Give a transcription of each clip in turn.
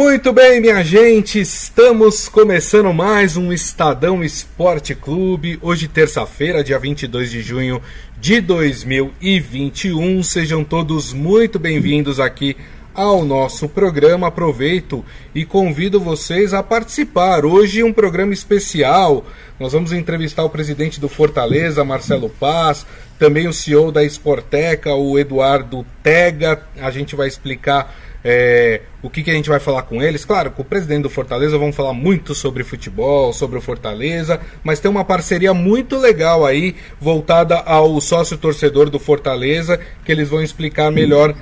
Muito bem, minha gente, estamos começando mais um Estadão Esporte Clube. Hoje, terça-feira, dia 22 de junho de 2021. Sejam todos muito bem-vindos aqui ao nosso programa. Aproveito e convido vocês a participar. Hoje, um programa especial. Nós vamos entrevistar o presidente do Fortaleza, Marcelo Paz, também o CEO da Esporteca, o Eduardo Tega. A gente vai explicar é, o que, que, a gente vai falar com eles? Claro, com o presidente do Fortaleza vamos falar muito sobre futebol, sobre o Fortaleza, mas tem uma parceria muito legal aí, voltada ao sócio torcedor do Fortaleza, que eles vão explicar melhor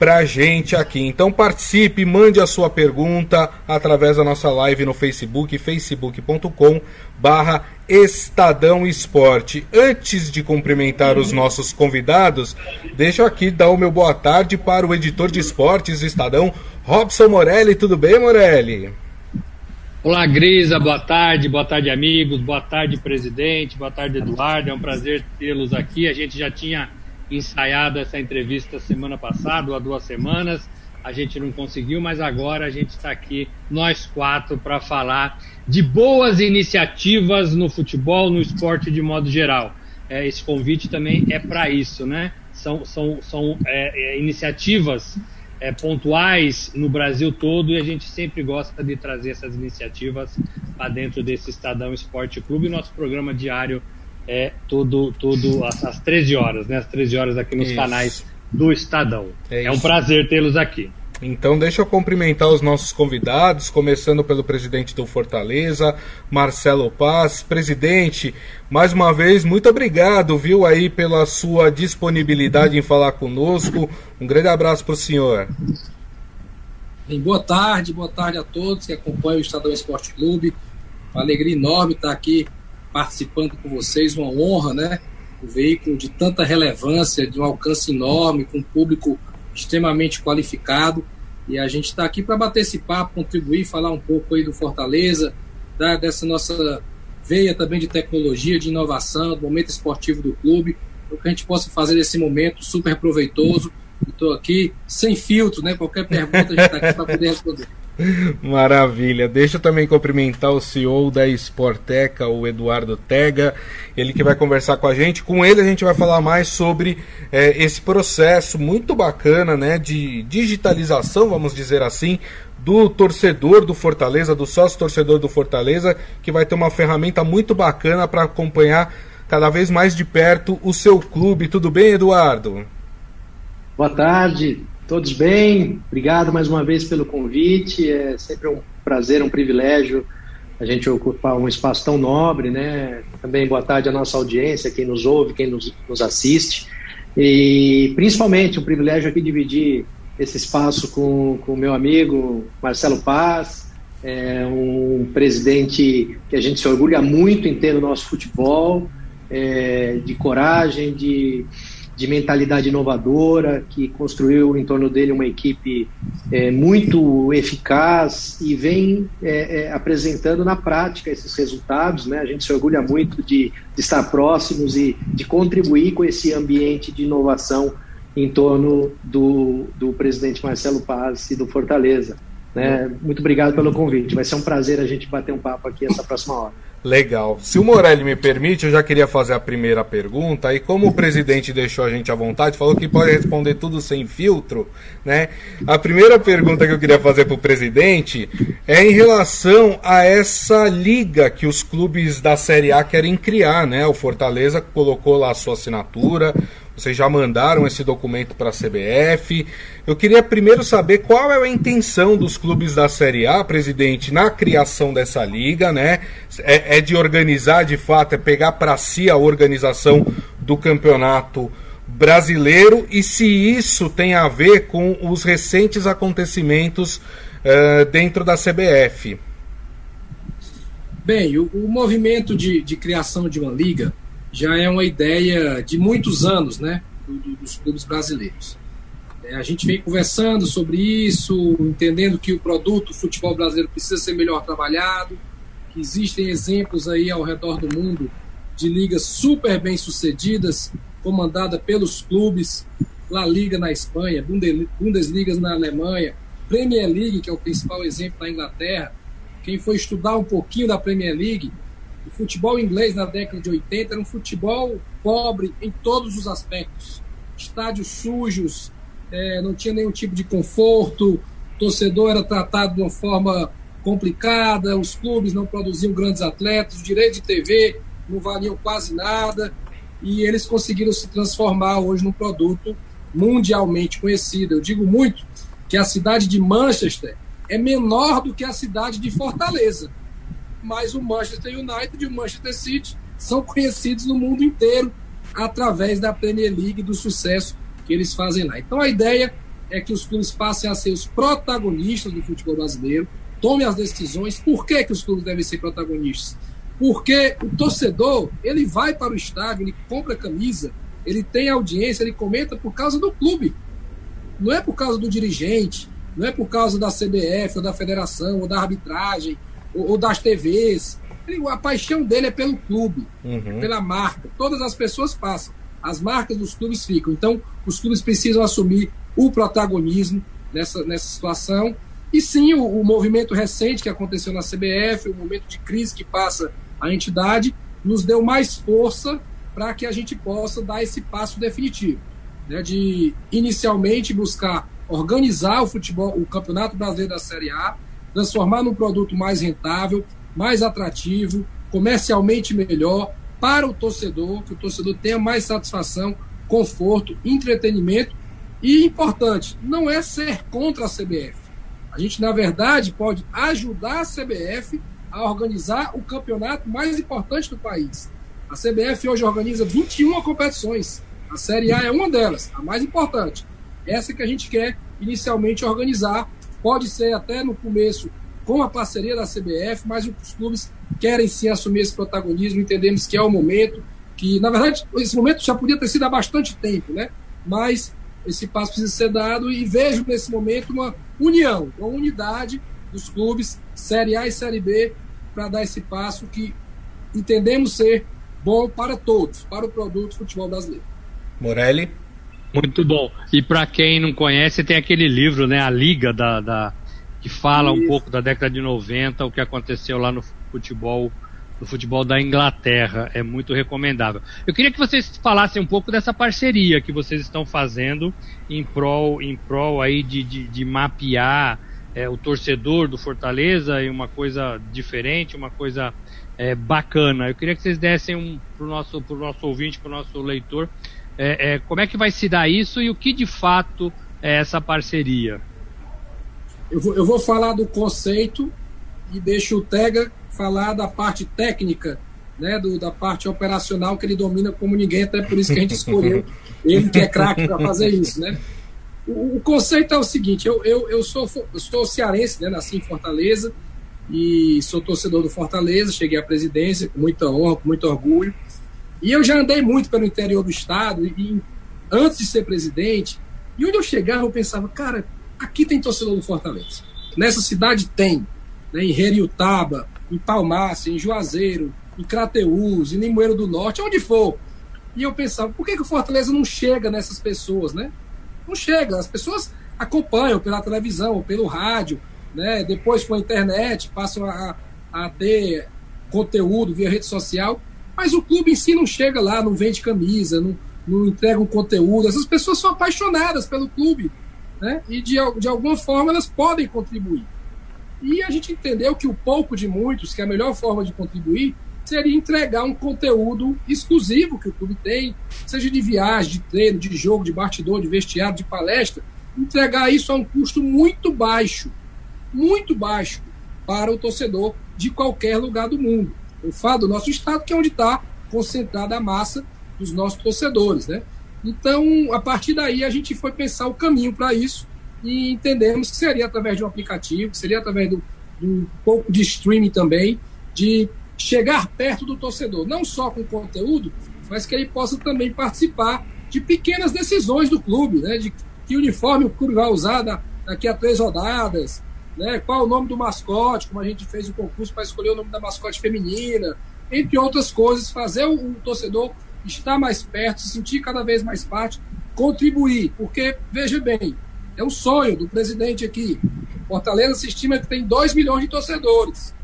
pra gente aqui. Então participe, mande a sua pergunta através da nossa live no Facebook, facebook.com barra Estadão Esporte. Antes de cumprimentar os nossos convidados, deixa eu aqui dar o meu boa tarde para o editor de esportes do Estadão, Robson Morelli. Tudo bem, Morelli? Olá, Grisa, boa tarde, boa tarde, amigos, boa tarde, presidente, boa tarde, Eduardo. É um prazer tê-los aqui. A gente já tinha ensaiado essa entrevista semana passada, ou há duas semanas. A gente não conseguiu, mas agora a gente está aqui, nós quatro, para falar de boas iniciativas no futebol, no esporte de modo geral. É, esse convite também é para isso, né? São, são, são é, é, iniciativas é, pontuais no Brasil todo e a gente sempre gosta de trazer essas iniciativas para dentro desse Estadão Esporte Clube. Nosso programa diário é tudo, tudo às, às 13 horas, né? Às 13 horas aqui nos Isso. canais do Estadão. É, é um prazer tê-los aqui. Então, deixa eu cumprimentar os nossos convidados, começando pelo presidente do Fortaleza, Marcelo Paz. Presidente, mais uma vez, muito obrigado, viu, aí, pela sua disponibilidade em falar conosco. Um grande abraço para o senhor. Bem, boa tarde, boa tarde a todos que acompanham o Estadão Esporte Clube. Uma alegria enorme estar aqui participando com vocês, uma honra, né? Um veículo de tanta relevância, de um alcance enorme, com um público extremamente qualificado. E a gente está aqui para bater esse papo, contribuir, falar um pouco aí do Fortaleza, da, dessa nossa veia também de tecnologia, de inovação, do momento esportivo do clube, para que a gente possa fazer esse momento super proveitoso. Estou aqui sem filtro, né? Qualquer pergunta a gente está aqui para poder responder. Maravilha. Deixa eu também cumprimentar o CEO da Sporteca, o Eduardo Tega, ele que vai conversar com a gente. Com ele a gente vai falar mais sobre é, esse processo muito bacana, né, de digitalização, vamos dizer assim, do torcedor do Fortaleza, do sócio torcedor do Fortaleza, que vai ter uma ferramenta muito bacana para acompanhar cada vez mais de perto o seu clube. Tudo bem, Eduardo? Boa tarde, Todos bem? Obrigado mais uma vez pelo convite. É sempre um prazer, um privilégio a gente ocupar um espaço tão nobre, né? Também boa tarde à nossa audiência, quem nos ouve, quem nos, nos assiste. E principalmente um privilégio aqui dividir esse espaço com o meu amigo Marcelo Paz, é um presidente que a gente se orgulha muito em ter no nosso futebol, é, de coragem, de de mentalidade inovadora, que construiu em torno dele uma equipe é, muito eficaz e vem é, é, apresentando na prática esses resultados. Né? A gente se orgulha muito de, de, estar próximos e de contribuir com esse ambiente de inovação em torno do, do presidente Marcelo Paz e do Fortaleza. Né? Muito obrigado pelo convite. Vai ser um prazer a gente bater um papo aqui essa próxima hora. Legal. Se o Morelli me permite, eu já queria fazer a primeira pergunta. E como o presidente deixou a gente à vontade, falou que pode responder tudo sem filtro, né? A primeira pergunta que eu queria fazer para o presidente é em relação a essa liga que os clubes da Série A querem criar, né? O Fortaleza colocou lá a sua assinatura, vocês já mandaram esse documento para a CBF. Eu queria primeiro saber qual é a intenção dos clubes da Série A, presidente, na criação dessa liga, né? É, é de organizar de fato, é pegar para si a organização do campeonato brasileiro e se isso tem a ver com os recentes acontecimentos uh, dentro da CBF. Bem, o, o movimento de, de criação de uma liga já é uma ideia de muitos anos, né, dos clubes brasileiros. É, a gente vem conversando sobre isso, entendendo que o produto o futebol brasileiro precisa ser melhor trabalhado, que existem exemplos aí ao redor do mundo de ligas super bem sucedidas, comandada pelos clubes, La Liga na Espanha, Bundesliga na Alemanha, Premier League, que é o principal exemplo da Inglaterra, quem foi estudar um pouquinho da Premier League, o futebol inglês na década de 80 era um futebol pobre em todos os aspectos. Estádios sujos, é, não tinha nenhum tipo de conforto, o torcedor era tratado de uma forma complicada, os clubes não produziam grandes atletas, os direitos de TV não valiam quase nada, e eles conseguiram se transformar hoje num produto mundialmente conhecido. Eu digo muito que a cidade de Manchester é menor do que a cidade de Fortaleza, mas o Manchester United e o Manchester City são conhecidos no mundo inteiro através da Premier League do sucesso que eles fazem lá. Então a ideia é que os clubes passem a ser os protagonistas do futebol brasileiro, tomem as decisões. Por que, que os clubes devem ser protagonistas? Porque o torcedor, ele vai para o estádio, ele compra camisa, ele tem audiência, ele comenta por causa do clube. Não é por causa do dirigente, não é por causa da CBF, ou da federação, ou da arbitragem, ou, ou das TVs. Ele, a paixão dele é pelo clube, uhum. pela marca. Todas as pessoas passam, as marcas dos clubes ficam. Então, os clubes precisam assumir o protagonismo nessa, nessa situação. E sim, o, o movimento recente que aconteceu na CBF, o momento de crise que passa a entidade, nos deu mais força para que a gente possa dar esse passo definitivo, né, de inicialmente buscar organizar o futebol, o Campeonato Brasileiro da Série A, transformar num produto mais rentável, mais atrativo, comercialmente melhor para o torcedor, que o torcedor tenha mais satisfação, conforto, entretenimento e importante, não é ser contra a CBF. A gente, na verdade, pode ajudar a CBF a organizar o campeonato mais importante do país. A CBF hoje organiza 21 competições. A Série A é uma delas, a mais importante. Essa que a gente quer inicialmente organizar. Pode ser até no começo com a parceria da CBF, mas os clubes querem sim assumir esse protagonismo. Entendemos que é o momento, que na verdade esse momento já podia ter sido há bastante tempo, né? Mas esse passo precisa ser dado e vejo nesse momento uma união, uma unidade dos clubes Série A e Série B para dar esse passo que entendemos ser bom para todos, para o produto futebol brasileiro. Morelli? Muito bom. E para quem não conhece, tem aquele livro, né, A Liga, da, da que fala Isso. um pouco da década de 90, o que aconteceu lá no futebol no futebol da Inglaterra. É muito recomendável. Eu queria que vocês falassem um pouco dessa parceria que vocês estão fazendo em prol, em prol aí de, de, de mapear é, o torcedor do Fortaleza e uma coisa diferente, uma coisa é, bacana. Eu queria que vocês dessem um, para o nosso, pro nosso ouvinte, para o nosso leitor, é, é, como é que vai se dar isso e o que de fato é essa parceria? Eu vou, eu vou falar do conceito e deixo o Tega falar da parte técnica, né, do, da parte operacional que ele domina como ninguém, até por isso que a gente escolheu ele que é craque para fazer isso, né? O, o, conceito é o seguinte, eu, eu, eu, sou, eu sou cearense, né, nasci em Fortaleza e sou torcedor do Fortaleza, cheguei à presidência com muita honra, com muito orgulho, e eu já andei muito pelo interior do estado, e, antes de ser presidente, e onde eu chegava, eu pensava, cara, aqui tem torcedor do Fortaleza. Nessa cidade tem, né, em Heriutaba, em Palmácia, em Juazeiro, em Crateús, em Limoeiro do Norte, onde for. E eu pensava, por que, que o Fortaleza não chega nessas pessoas, né? Não chega, as pessoas acompanham pela televisão, pelo rádio, né? Depois com a internet, passam a, a ter conteúdo via rede social, mas o clube em si não chega lá, não vende camisa, não, não entrega um conteúdo. Essas pessoas são apaixonadas pelo clube, né? E de, de alguma forma elas podem contribuir. E a gente entendeu que o pouco de muitos, que a melhor forma de contribuir seria entregar um conteúdo exclusivo que o clube tem, seja de viagem, de treino, de jogo, de bastidor, de vestiário, de palestra, entregar isso a um custo muito baixo, muito baixo para o torcedor de qualquer lugar do mundo. Eu falo do nosso estado, que é onde está concentrada a massa dos nossos torcedores, né? Então, a partir daí, a gente foi pensar o caminho para isso e entendemos que seria através de um aplicativo, que seria através de um pouco de streaming também, de chegar perto do torcedor, não só com conteúdo, mas que ele possa também participar de pequenas decisões do clube, né? De que uniforme o clube vai usar daqui a três rodadas, né? Qual o nome do mascote, como a gente fez o concurso para escolher o nome da mascote feminina, entre outras coisas, fazer o, o torcedor estar mais perto, se sentir cada vez mais parte, contribuir, porque veja bem, É um sonho do presidente aqui. Fortaleza se estima que tem 2 milhões de torcedores.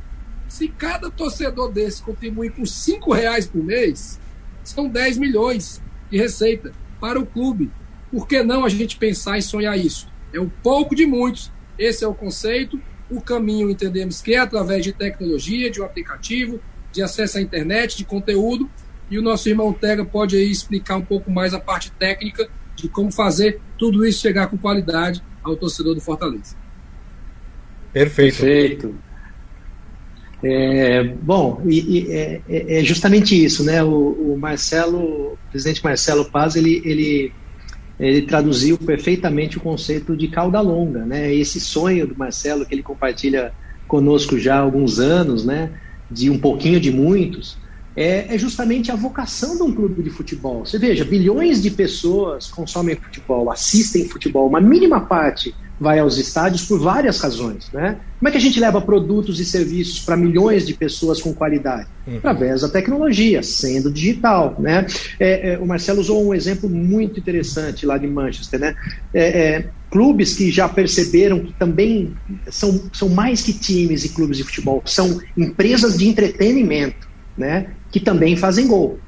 Se cada torcedor desse contribuir com 5 reais por mês, são 10 milhões de receita para o clube. Por que não a gente pensar em sonhar isso? É um pouco de muitos. Esse é o conceito. O caminho entendemos que é através de tecnologia, de um aplicativo, de acesso à internet, de conteúdo. E o nosso irmão Tega pode aí explicar um pouco mais a parte técnica de como fazer tudo isso chegar com qualidade ao torcedor do Fortaleza. Perfeito. Perfeito. É, bom, e, e, é, é, justamente isso, né? O, o, Marcelo, o presidente Marcelo Paz, ele, ele, ele traduziu perfeitamente o conceito de cauda longa, né? Esse sonho do Marcelo que ele compartilha conosco já há alguns anos, né? De um pouquinho de muitos, é, é, justamente a vocação de um clube de futebol. Você veja, bilhões de pessoas consomem futebol, assistem futebol, uma mínima parte vai aos estádios por várias razões. Né? Como é que a gente leva produtos e serviços para milhões de pessoas com qualidade? Uhum. Através da tecnologia, sendo digital. Né? É, é, o Marcelo usou um exemplo muito interessante lá de Manchester. Né? É, é, clubes que já perceberam que também são, são mais que times e clubes de futebol, são empresas de entretenimento né? que também fazem gol.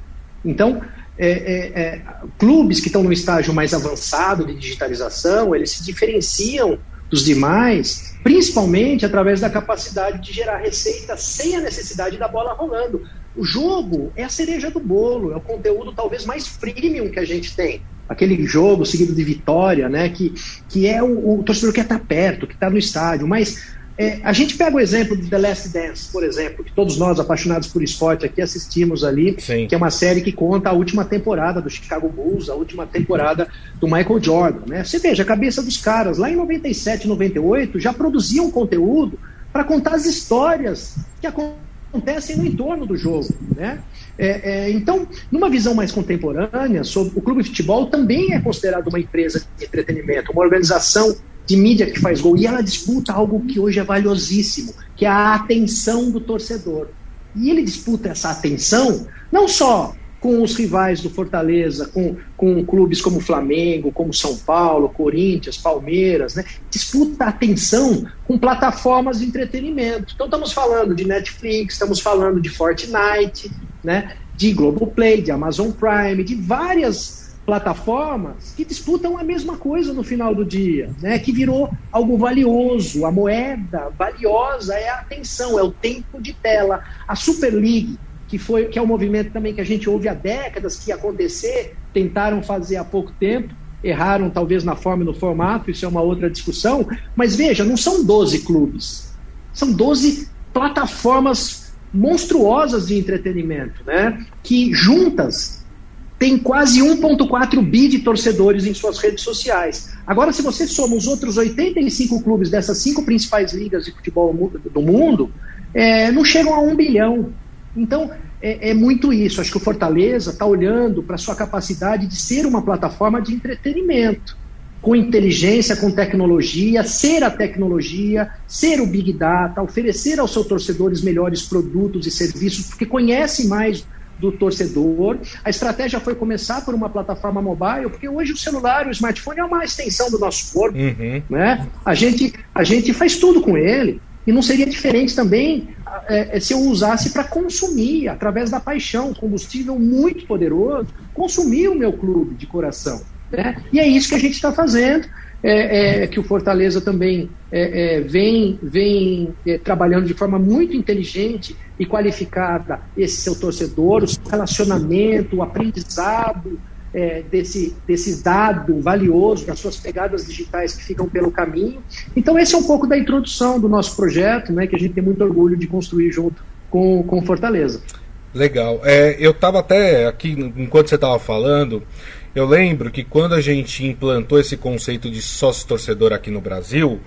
Então, é, é, é, clubes que estão no estágio mais avançado de digitalização, eles se diferenciam dos demais, principalmente através da capacidade de gerar receita sem a necessidade da bola rolando. O jogo é a cereja do bolo, é o conteúdo talvez mais premium que a gente tem. Aquele jogo seguido de vitória, né? Que, que é o, o torcedor que está perto, que está no estádio. Mas é, a gente pega o exemplo de The Last Dance, por exemplo, que todos nós, apaixonados por esporte aqui, assistimos ali, Sim. que é uma série que conta a última temporada do Chicago Bulls, a última temporada do Michael Jordan. Né? Você veja, a cabeça dos caras, lá em 97, 98, já produziam conteúdo para contar as histórias que acontecem no entorno do jogo. Né? É, é, então, numa visão mais contemporânea, sobre, o clube de futebol também é considerado uma empresa de entretenimento, uma organização de mídia que faz gol. E ela disputa algo que hoje é valiosíssimo, que é a atenção do torcedor. E ele disputa essa atenção não só com os rivais do Fortaleza, com, com clubes como Flamengo, como São Paulo, Corinthians, Palmeiras, né? disputa atenção com plataformas de entretenimento. Então estamos falando de Netflix, estamos falando de Fortnite, né? de Globoplay, de Amazon Prime, de várias plataformas que disputam a mesma coisa no final do dia, né? que virou algo valioso. A moeda valiosa é a atenção, é o tempo de tela. A Super League, que, foi, que é um movimento também que a gente ouve há décadas que ia acontecer, tentaram fazer há pouco tempo, erraram talvez na forma e no formato, isso é uma outra discussão, mas veja, não são 12 clubes, são 12 plataformas monstruosas de entretenimento, né? que juntas tem quase 1,4 bi de torcedores em suas redes sociais. Agora, se você soma os outros 85 clubes dessas cinco principais ligas de futebol do mundo, é, não chegam a um bilhão. Então, é, é muito isso. Acho que o Fortaleza está olhando para a sua capacidade de ser uma plataforma de entretenimento, com inteligência, com tecnologia, ser a tecnologia, ser o Big Data, oferecer aos seus torcedores melhores produtos e serviços, porque conhece mais do torcedor. A estratégia foi começar por uma plataforma mobile, porque hoje o celular, o smartphone é uma extensão do nosso corpo. Uhum. Né? A, gente, a gente faz tudo com ele. E não seria diferente também é, é se eu usasse para consumir, através da paixão, combustível muito poderoso, consumir o meu clube de coração. Né? E é isso que a gente está fazendo é, é, que o Fortaleza também é, é vem, vem é, trabalhando de forma muito inteligente e qualificada esse seu torcedor, o relacionamento, o aprendizado é, desse, desse dado valioso, das suas pegadas digitais que ficam pelo caminho. Então, esse é um pouco da introdução do nosso projeto, né, que a gente tem muito orgulho de construir junto com, com Fortaleza. Legal. eu estava até aqui, enquanto você estava falando, eu lembro que quando a gente implantou esse conceito de sócio torcedor aqui no Brasil,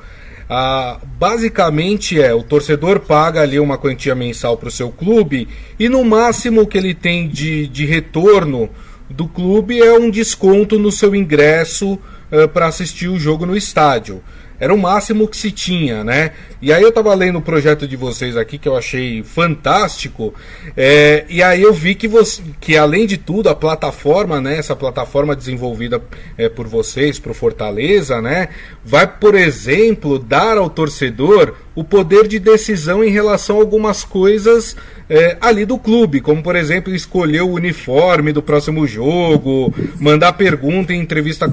ah, basicamente é o torcedor paga ali uma quantia mensal para o seu clube e no máximo que ele tem de, de retorno do clube é um desconto no seu ingresso uh, para assistir o jogo no estádio. Era o máximo que se tinha, né? E aí eu tava lendo o projeto de vocês aqui que eu achei fantástico, é, e aí eu vi que você, que além de tudo a plataforma, né? Essa plataforma desenvolvida é, por vocês, pro Fortaleza, né? Vai, por exemplo, dar ao torcedor o poder de decisão em relação a algumas coisas é, ali do clube, como por exemplo escolher o uniforme do próximo jogo, mandar pergunta em entrevista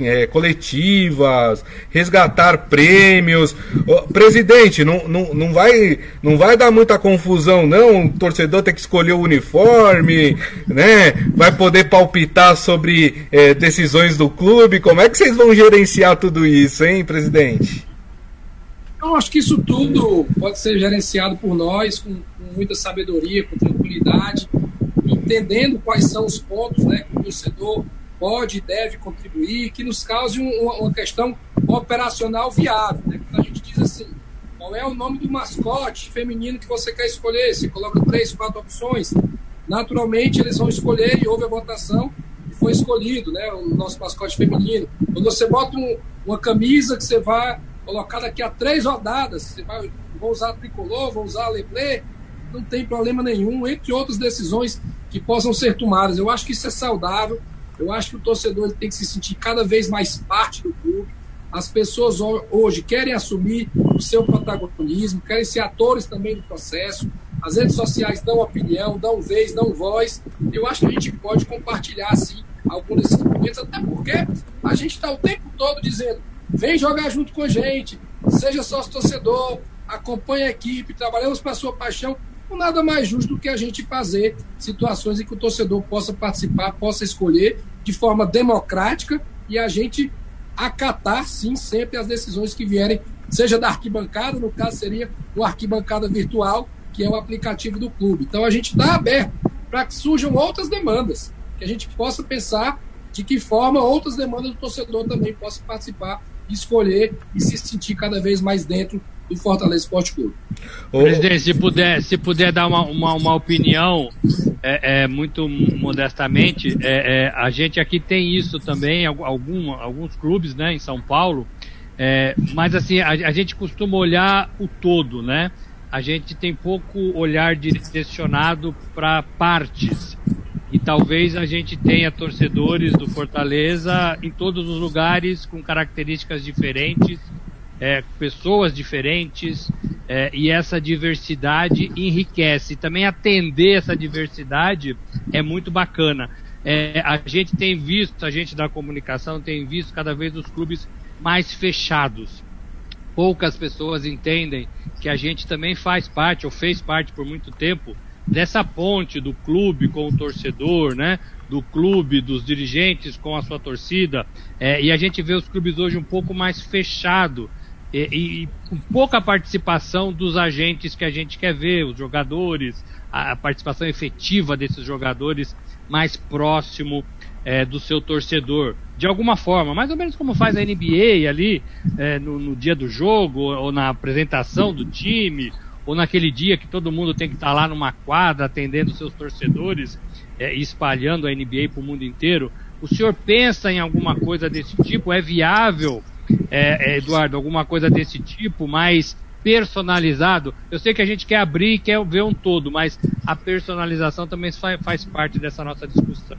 é, coletivas, resgatar prêmios. presidente, não, não, não, vai, não vai dar muita confusão, não. O torcedor tem que escolher o uniforme, né? Vai poder palpitar sobre é, decisões do clube. Como é que vocês vão gerenciar tudo isso, hein, presidente? Eu acho que isso tudo pode ser gerenciado por nós com, com muita sabedoria, com tranquilidade, entendendo quais são os pontos né, que o torcedor pode e deve contribuir, que nos cause uma, uma questão operacional viável. Né? Quando a gente diz assim, qual é o nome do mascote feminino que você quer escolher? Você coloca três, quatro opções. Naturalmente, eles vão escolher e houve a votação e foi escolhido né, o nosso mascote feminino. Quando você bota um, uma camisa que você vai colocar daqui a três rodadas. Você vai, vou usar tricolor, vou usar leblé, não tem problema nenhum, entre outras decisões que possam ser tomadas. Eu acho que isso é saudável. Eu acho que o torcedor tem que se sentir cada vez mais parte do clube. As pessoas hoje querem assumir o seu protagonismo, querem ser atores também do processo. As redes sociais dão opinião, dão vez, dão voz. Eu acho que a gente pode compartilhar, sim, alguns desses momentos, até porque a gente está o tempo todo dizendo Vem jogar junto com a gente, seja sócio torcedor, acompanhe a equipe, trabalhamos para a sua paixão. Nada mais justo do que a gente fazer situações em que o torcedor possa participar, possa escolher de forma democrática e a gente acatar, sim, sempre as decisões que vierem, seja da arquibancada, no caso seria o arquibancada virtual, que é o aplicativo do clube. Então a gente está aberto para que surjam outras demandas, que a gente possa pensar de que forma outras demandas do torcedor também possam participar escolher e se sentir cada vez mais dentro do Fortaleza Esporte Clube. Presidente, se puder, se puder dar uma, uma, uma opinião, é, é, muito modestamente, é, é, a gente aqui tem isso também, algum, alguns clubes né, em São Paulo, é, mas assim, a, a, gente costuma olhar o todo, né? A gente tem pouco olhar direcionado para partes e talvez a gente tenha torcedores do Fortaleza em todos os lugares com características diferentes, é, pessoas diferentes é, e essa diversidade enriquece. Também atender essa diversidade é muito bacana. É, a gente tem visto, a gente da comunicação tem visto cada vez os clubes mais fechados. Poucas pessoas entendem que a gente também faz parte, ou fez parte por muito tempo, dessa ponte do clube com o torcedor, né? Do clube, dos dirigentes com a sua torcida. É, e a gente vê os clubes hoje um pouco mais fechado e, e, com pouca participação dos agentes que a gente quer ver, os jogadores, a, a participação efetiva desses jogadores mais próximo é, do seu torcedor, de alguma forma, mais ou menos como faz a NBA ali é, no, no, dia do jogo ou, ou na apresentação do time ou naquele dia que todo mundo tem que estar lá numa quadra atendendo seus torcedores é, espalhando a NBA para o mundo inteiro. O senhor pensa em alguma coisa desse tipo? É viável, é, é, Eduardo, alguma coisa desse tipo, mais personalizado? Eu sei que a gente quer abrir e quer ver um todo, mas a personalização também faz, faz parte dessa nossa discussão.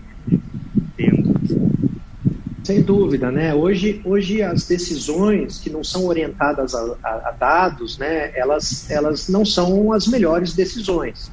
Sem dúvida, né? Hoje, hoje as decisões que não são orientadas a, a, a dados, né? Elas, elas não são as melhores decisões,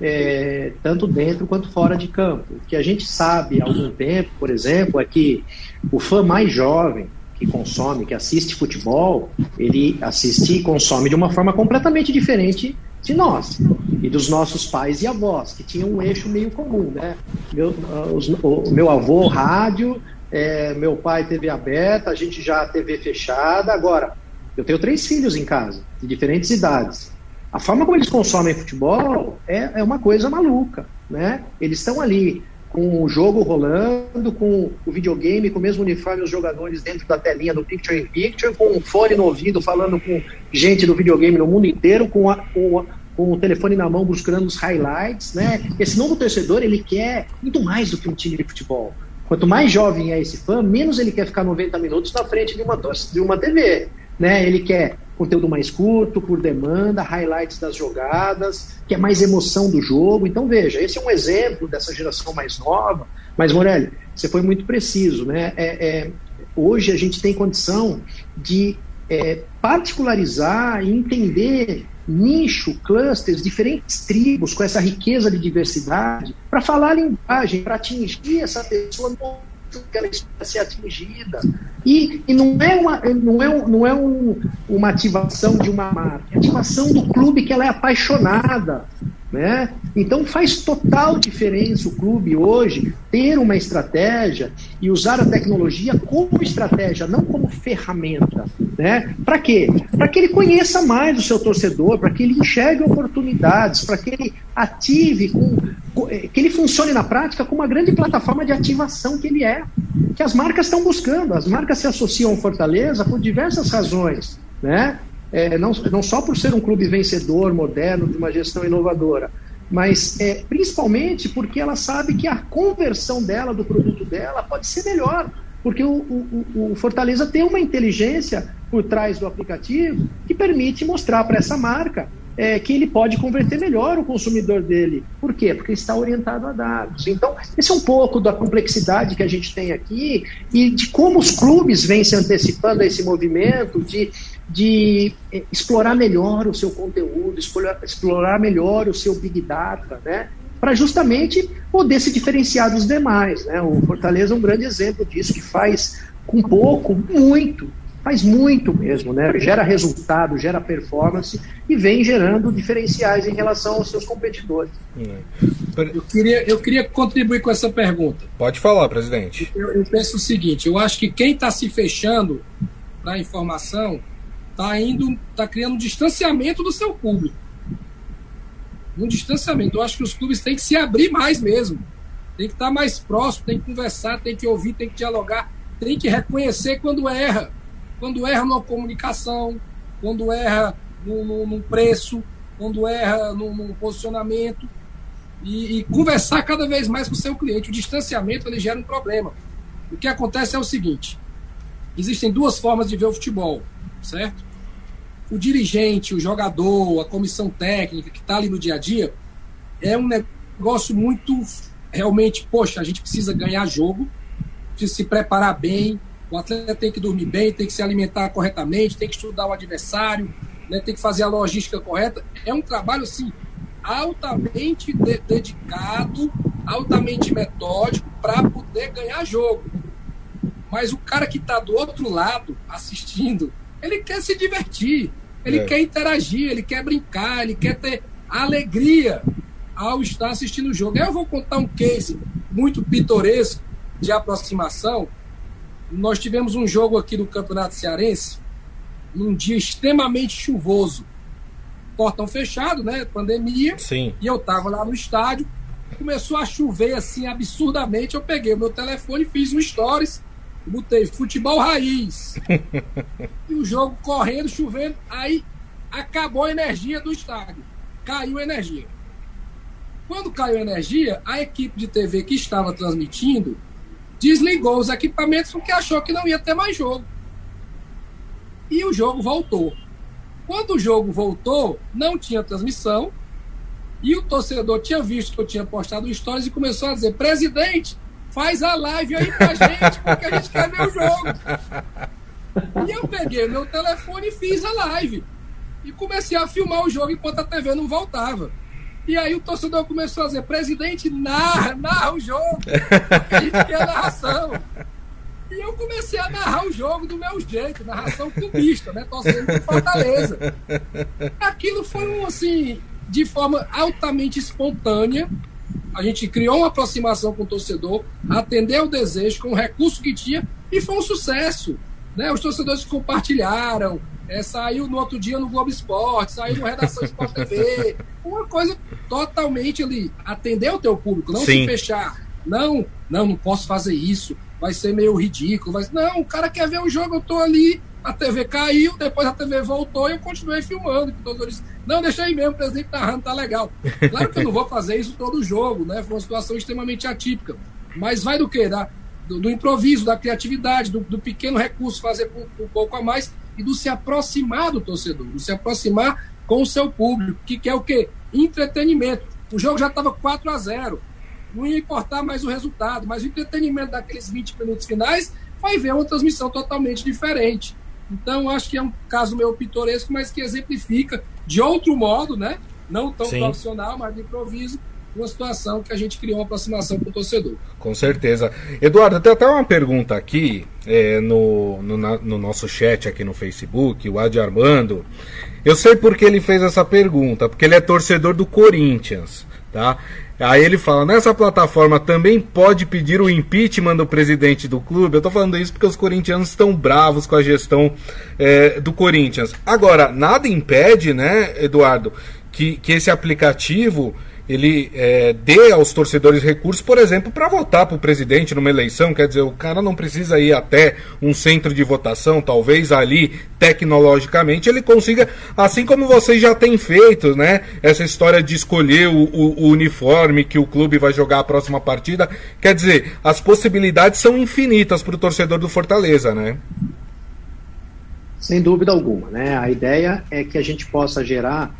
é, tanto dentro quanto fora de campo. O que a gente sabe há algum tempo, por exemplo, é que o fã mais jovem que consome, que assiste futebol, ele assiste e consome de uma forma completamente diferente de nós e dos nossos pais e avós, que tinham um eixo meio comum, né? Meu, os, o meu avô, rádio, é, meu pai TV aberta, a gente já TV fechada. Agora, eu tenho três filhos em casa, de diferentes idades. A forma como eles consomem futebol é, é uma coisa maluca, né? Eles estão ali com o jogo rolando, com o videogame, com o mesmo uniforme, os jogadores dentro da telinha do Picture in Picture, com um fone no ouvido, falando com gente do videogame no mundo inteiro, com, a, com, a, com o telefone na mão buscando os highlights, né? Esse novo torcedor, ele quer muito mais do que um time de futebol. Quanto mais jovem é esse fã, menos ele quer ficar 90 minutos na frente de uma, de uma TV. né? Ele quer conteúdo mais curto, por demanda, highlights das jogadas, quer mais emoção do jogo. Então, veja, esse é um exemplo dessa geração mais nova. Mas, Morelli, você foi muito preciso, né? É, é, hoje a gente tem condição de é, particularizar e entender nicho, clusters, diferentes tribos com essa riqueza de diversidade para falar a linguagem, para atingir essa pessoa no que ela espera ser atingida. E, e não é, uma, não é, não é um, uma ativação de uma marca, é ativação do clube que ela é apaixonada. Né? Então faz total diferença o clube hoje ter uma estratégia e usar a tecnologia como estratégia, não como ferramenta. Né? Para quê? Para que ele conheça mais o seu torcedor, para que ele enxergue oportunidades, para que ele ative, com, eh, que ele funcione na prática como uma grande plataforma de ativação que ele é, que as marcas estão buscando. As marcas se associam ao Fortaleza por diversas razões. Né? É, não, não só por ser um clube vencedor, moderno, de uma gestão inovadora, mas é, principalmente porque ela sabe que a conversão dela, do produto dela, pode ser melhor. Porque o, o, o Fortaleza tem uma inteligência por trás do aplicativo que permite mostrar para essa marca é, que ele pode converter melhor o consumidor dele. Por quê? Porque está orientado a dados. Então, esse é um pouco da complexidade que a gente tem aqui e de como os clubes vêm se antecipando a esse movimento de de eh, explorar melhor o seu conteúdo, explorar, explorar melhor o seu Big Data, né? para justamente poder se diferenciar dos demais. Né? O Fortaleza é um grande exemplo disso, que faz com pouco, muito, faz muito mesmo, né? gera resultado, gera performance e vem gerando diferenciais em relação aos seus competidores. Eu queria, eu queria contribuir com essa pergunta. Pode falar, presidente. Eu, eu penso o seguinte: eu acho que quem está se fechando para a informação está indo, está criando um distanciamento do seu público. Um distanciamento. Eu acho que os clubes têm que se abrir mais mesmo. Tem que estar tá mais próximo, tem que conversar, tem que ouvir, tem que dialogar, tem que reconhecer quando erra. Quando erra numa comunicação, quando erra no, no, preço, quando erra no, no posicionamento. E, e, conversar cada vez mais com o seu cliente. O distanciamento ele gera um problema. O que acontece é o seguinte: existem duas formas de ver o futebol, certo? O dirigente, o jogador, a comissão técnica que está ali no dia a dia, é um negócio muito realmente, poxa, a gente precisa ganhar jogo, precisa se preparar bem, o atleta tem que dormir bem, tem que se alimentar corretamente, tem que estudar o adversário, né, tem que fazer a logística correta. É um trabalho assim altamente de dedicado, altamente metódico para poder ganhar jogo. Mas o cara que está do outro lado assistindo, ele quer se divertir, ele é. quer interagir, ele quer brincar, ele quer ter alegria ao estar assistindo o jogo. Eu vou contar um case muito pitoresco de aproximação. Nós tivemos um jogo aqui no Campeonato Cearense, num dia extremamente chuvoso. Portão fechado, né? Pandemia. Sim. E eu tava lá no estádio. Começou a chover assim absurdamente. Eu peguei o meu telefone, fiz um stories botei futebol raiz. e o jogo correndo, chovendo, aí acabou a energia do estádio. Caiu a energia. Quando caiu a energia, a equipe de TV que estava transmitindo desligou os equipamentos porque achou que não ia ter mais jogo. E o jogo voltou. Quando o jogo voltou, não tinha transmissão. E o torcedor tinha visto que eu tinha postado stories e começou a dizer: presidente, faz a live aí pra gente, porque a gente quer ver o jogo. E eu peguei meu telefone e fiz a live. E comecei a filmar o jogo enquanto a TV não voltava. E aí o torcedor começou a dizer, presidente, narra, narra o jogo. A gente quer narração. E eu comecei a narrar o jogo do meu jeito, narração clubista, né? Torcendo com Fortaleza. Aquilo foi um, assim, de forma altamente espontânea, a gente criou uma aproximação com o torcedor, atendeu o desejo com o recurso que tinha e foi um sucesso. Né? Os torcedores compartilharam, é, saiu no outro dia no Globo Esporte, saiu no Redação Esporte TV. Uma coisa totalmente ali, atender o teu público, não Sim. se fechar. Não, não, não posso fazer isso, vai ser meio ridículo. Vai... Não, o cara quer ver o jogo, eu tô ali, a TV caiu, depois a TV voltou e eu continuei filmando. Torcedor disse, não, deixa aí mesmo, o presidente narrando, tá legal. Claro que eu não vou fazer isso todo jogo, né? Foi uma situação extremamente atípica. Mas vai do quê? Da, do, do improviso, da criatividade, do, do, pequeno recurso, fazer um, um pouco a mais. e do se aproximar do torcedor, do se aproximar com o seu público, que quer o quê? Entretenimento. O jogo já estava 4 a 0 não ia importar mais o resultado, mas o entretenimento daqueles 20 minutos finais vai ver uma transmissão totalmente diferente. Então, acho que é um caso meio pitoresco, mas que exemplifica de outro modo, né? Não tão Sim. profissional, mas de improviso, uma situação que a gente criou uma aproximação com o torcedor. Com certeza. Eduardo, tem até uma pergunta aqui é, no, no, na, no, nosso chat aqui no Facebook, o Adi Armando. Eu sei por que ele fez essa pergunta, porque ele é torcedor do Corinthians, tá? Aí ele fala: nessa plataforma também pode pedir o impeachment do presidente do clube. Eu tô falando isso porque os corintianos estão bravos com a gestão é, do Corinthians. Agora, nada impede, né, Eduardo, que, que esse aplicativo ele é, dê aos torcedores recursos, por exemplo, para votar para o presidente numa eleição. Quer dizer, o cara não precisa ir até um centro de votação, talvez ali, tecnologicamente, ele consiga, assim como vocês já têm feito, né? Essa história de escolher o, o, o uniforme que o clube vai jogar a próxima partida. Quer dizer, as possibilidades são infinitas para o torcedor do Fortaleza, né? Sem dúvida alguma, né? A ideia é que a gente possa gerar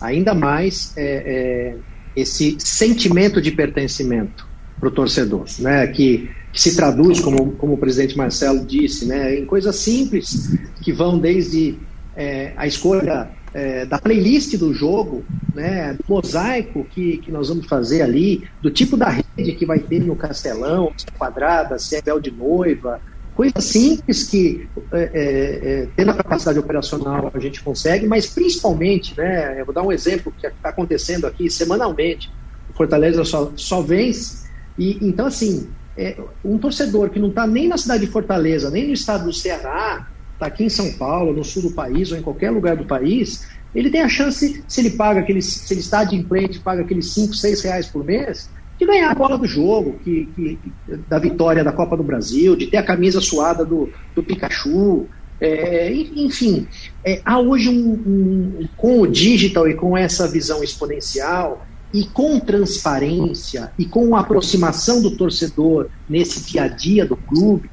ainda mais é, é esse sentimento de pertencimento para o torcedor, né? Que, que, se traduz, como, como o presidente Marcelo disse, né? em coisas simples que vão desde é, a escolha é, da playlist do jogo, né? do mosaico que, que nós vamos fazer ali, do tipo da rede que vai ter no Castelão, se é quadrada, se é véu de noiva, coisas simples que, é, é, é, tendo a capacidade operacional, a gente consegue, mas principalmente, né, eu vou dar um exemplo que está acontecendo aqui semanalmente, o Fortaleza só, só vence, e então, assim, é, um torcedor que não está nem na cidade de Fortaleza, nem no estado do Ceará, está aqui em São Paulo, no sul do país ou em qualquer lugar do país, ele tem a chance, se ele paga aqueles, se ele está de implante, paga aqueles 5, 6 reais por mês, de ganhar a bola do jogo, que, que, da vitória da Copa do Brasil, de ter a camisa suada do, do Pikachu. É, enfim, é, há hoje um, um, com o digital e com essa visão exponencial e com transparência e com a aproximação do torcedor nesse dia a dia do clube,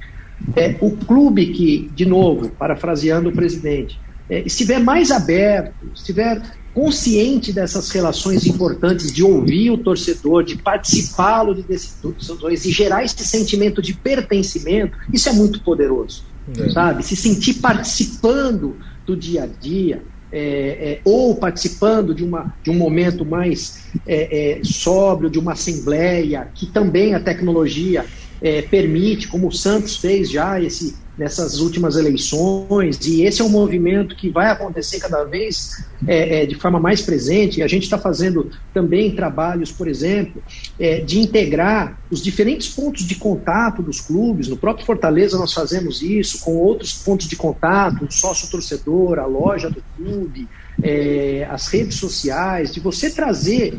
é, o clube que, de novo, parafraseando o presidente, é, estiver mais aberto, estiver consciente dessas relações importantes, de ouvir o torcedor, de participá-lo de decisões e gerar esse sentimento de pertencimento, isso é muito poderoso, é. sabe? Se sentir participando do dia a dia, é, é, ou participando de, uma, de um momento mais é, é sóbrio, de uma assembleia, que também a tecnologia é, permite, como o Santos fez já esse nessas últimas eleições, e esse é um movimento que vai acontecer cada vez é, é, de forma mais presente. E a gente está fazendo também trabalhos, por exemplo, é, de integrar os diferentes pontos de contato dos clubes. No próprio Fortaleza nós fazemos isso, com outros pontos de contato, o sócio-torcedor, a loja do clube, é, as redes sociais, de você trazer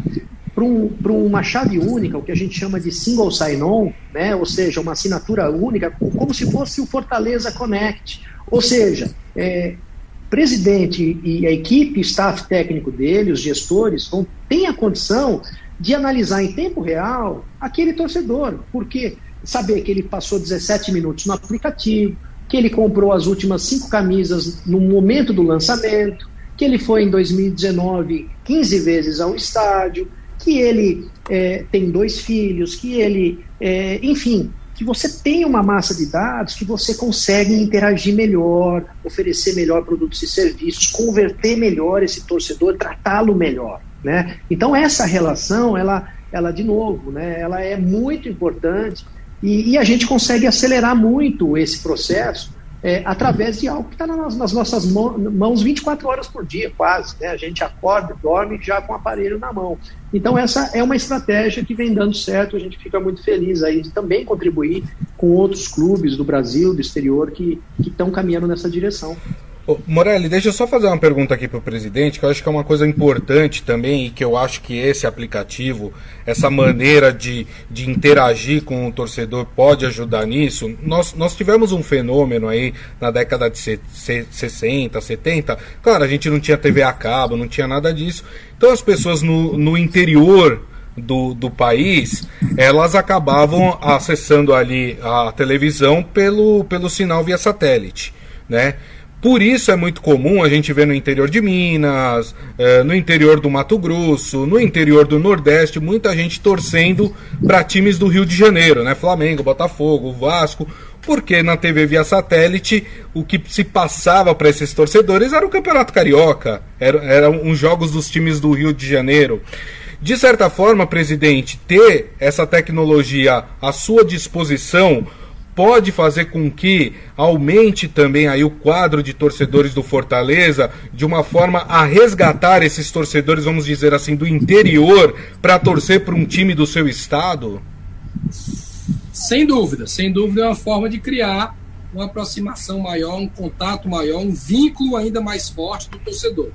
para um, uma chave única, o que a gente chama de single sign-on, né? ou seja, uma assinatura única, como se fosse o Fortaleza Connect. Ou seja, é, presidente e a equipe, staff técnico dele, os gestores, vão, têm a condição de analisar em tempo real aquele torcedor, porque saber que ele passou 17 minutos no aplicativo, que ele comprou as últimas cinco camisas no momento do lançamento, que ele foi em 2019 15 vezes ao estádio, que ele é, tem dois filhos, que ele, é, enfim, que você tem uma massa de dados que você consegue interagir melhor, oferecer melhor produtos e serviços, converter melhor esse torcedor, tratá-lo melhor, né? Então essa relação, ela, ela de novo, né? Ela é muito importante e, e a gente consegue acelerar muito esse processo é, através de algo que está nas, nas, nossas mãos 24 horas por dia, quase. Né? A gente acorda, dorme já com o aparelho na mão. Então, essa é uma estratégia que vem dando certo. A gente fica muito feliz aí de também contribuir com outros clubes do Brasil, do exterior, que estão caminhando nessa direção. Morelli, deixa eu só fazer uma pergunta aqui para o presidente, que eu acho que é uma coisa importante também e que eu acho que esse aplicativo, essa maneira de, de interagir com o torcedor pode ajudar nisso. Nós, nós tivemos um fenômeno aí na década de 60, 70. Claro, a gente não tinha TV a cabo, não tinha nada disso. Então as pessoas no, no interior do, do país, elas acabavam acessando ali a televisão pelo, pelo sinal via satélite, né? Por isso é muito comum a gente ver no interior de Minas, eh, no interior do Mato Grosso, no interior do Nordeste, muita gente torcendo para times do Rio de Janeiro, né? Flamengo, Botafogo, Vasco, porque na TV via satélite o que se passava para esses torcedores era o Campeonato Carioca, eram era os jogos dos times do Rio de Janeiro. De certa forma, presidente, ter essa tecnologia à sua disposição pode fazer com que aumente também aí o quadro de torcedores do Fortaleza, de uma forma a resgatar esses torcedores, vamos dizer assim, do interior, para torcer para um time do seu estado? Sem dúvida, sem dúvida é uma forma de criar uma aproximação maior, um contato maior, um vínculo ainda mais forte do torcedor.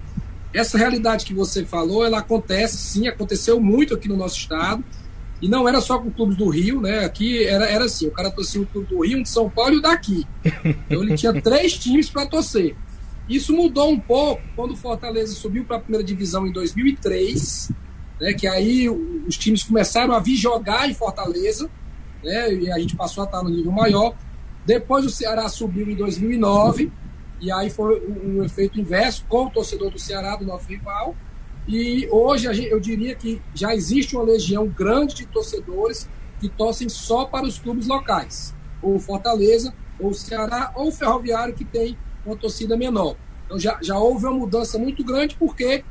Essa realidade que você falou, ela acontece, sim, aconteceu muito aqui no nosso estado. E não era só com clubes do Rio, né? Aqui era, era assim: o cara torcia o clube do Rio, um de São Paulo e o daqui. Então ele tinha três times para torcer. Isso mudou um pouco quando o Fortaleza subiu para a primeira divisão em 2003, né? Que aí os times começaram a vir jogar em Fortaleza, né? E a gente passou a estar no nível maior. Depois o Ceará subiu em 2009 e aí foi um, um efeito inverso com o torcedor do Ceará, do nosso rival. E hoje eu diria que já existe uma legião grande de torcedores que torcem só para os clubes locais, ou Fortaleza, ou Ceará, ou Ferroviário, que tem uma torcida menor. Então já, já houve uma mudança muito grande porque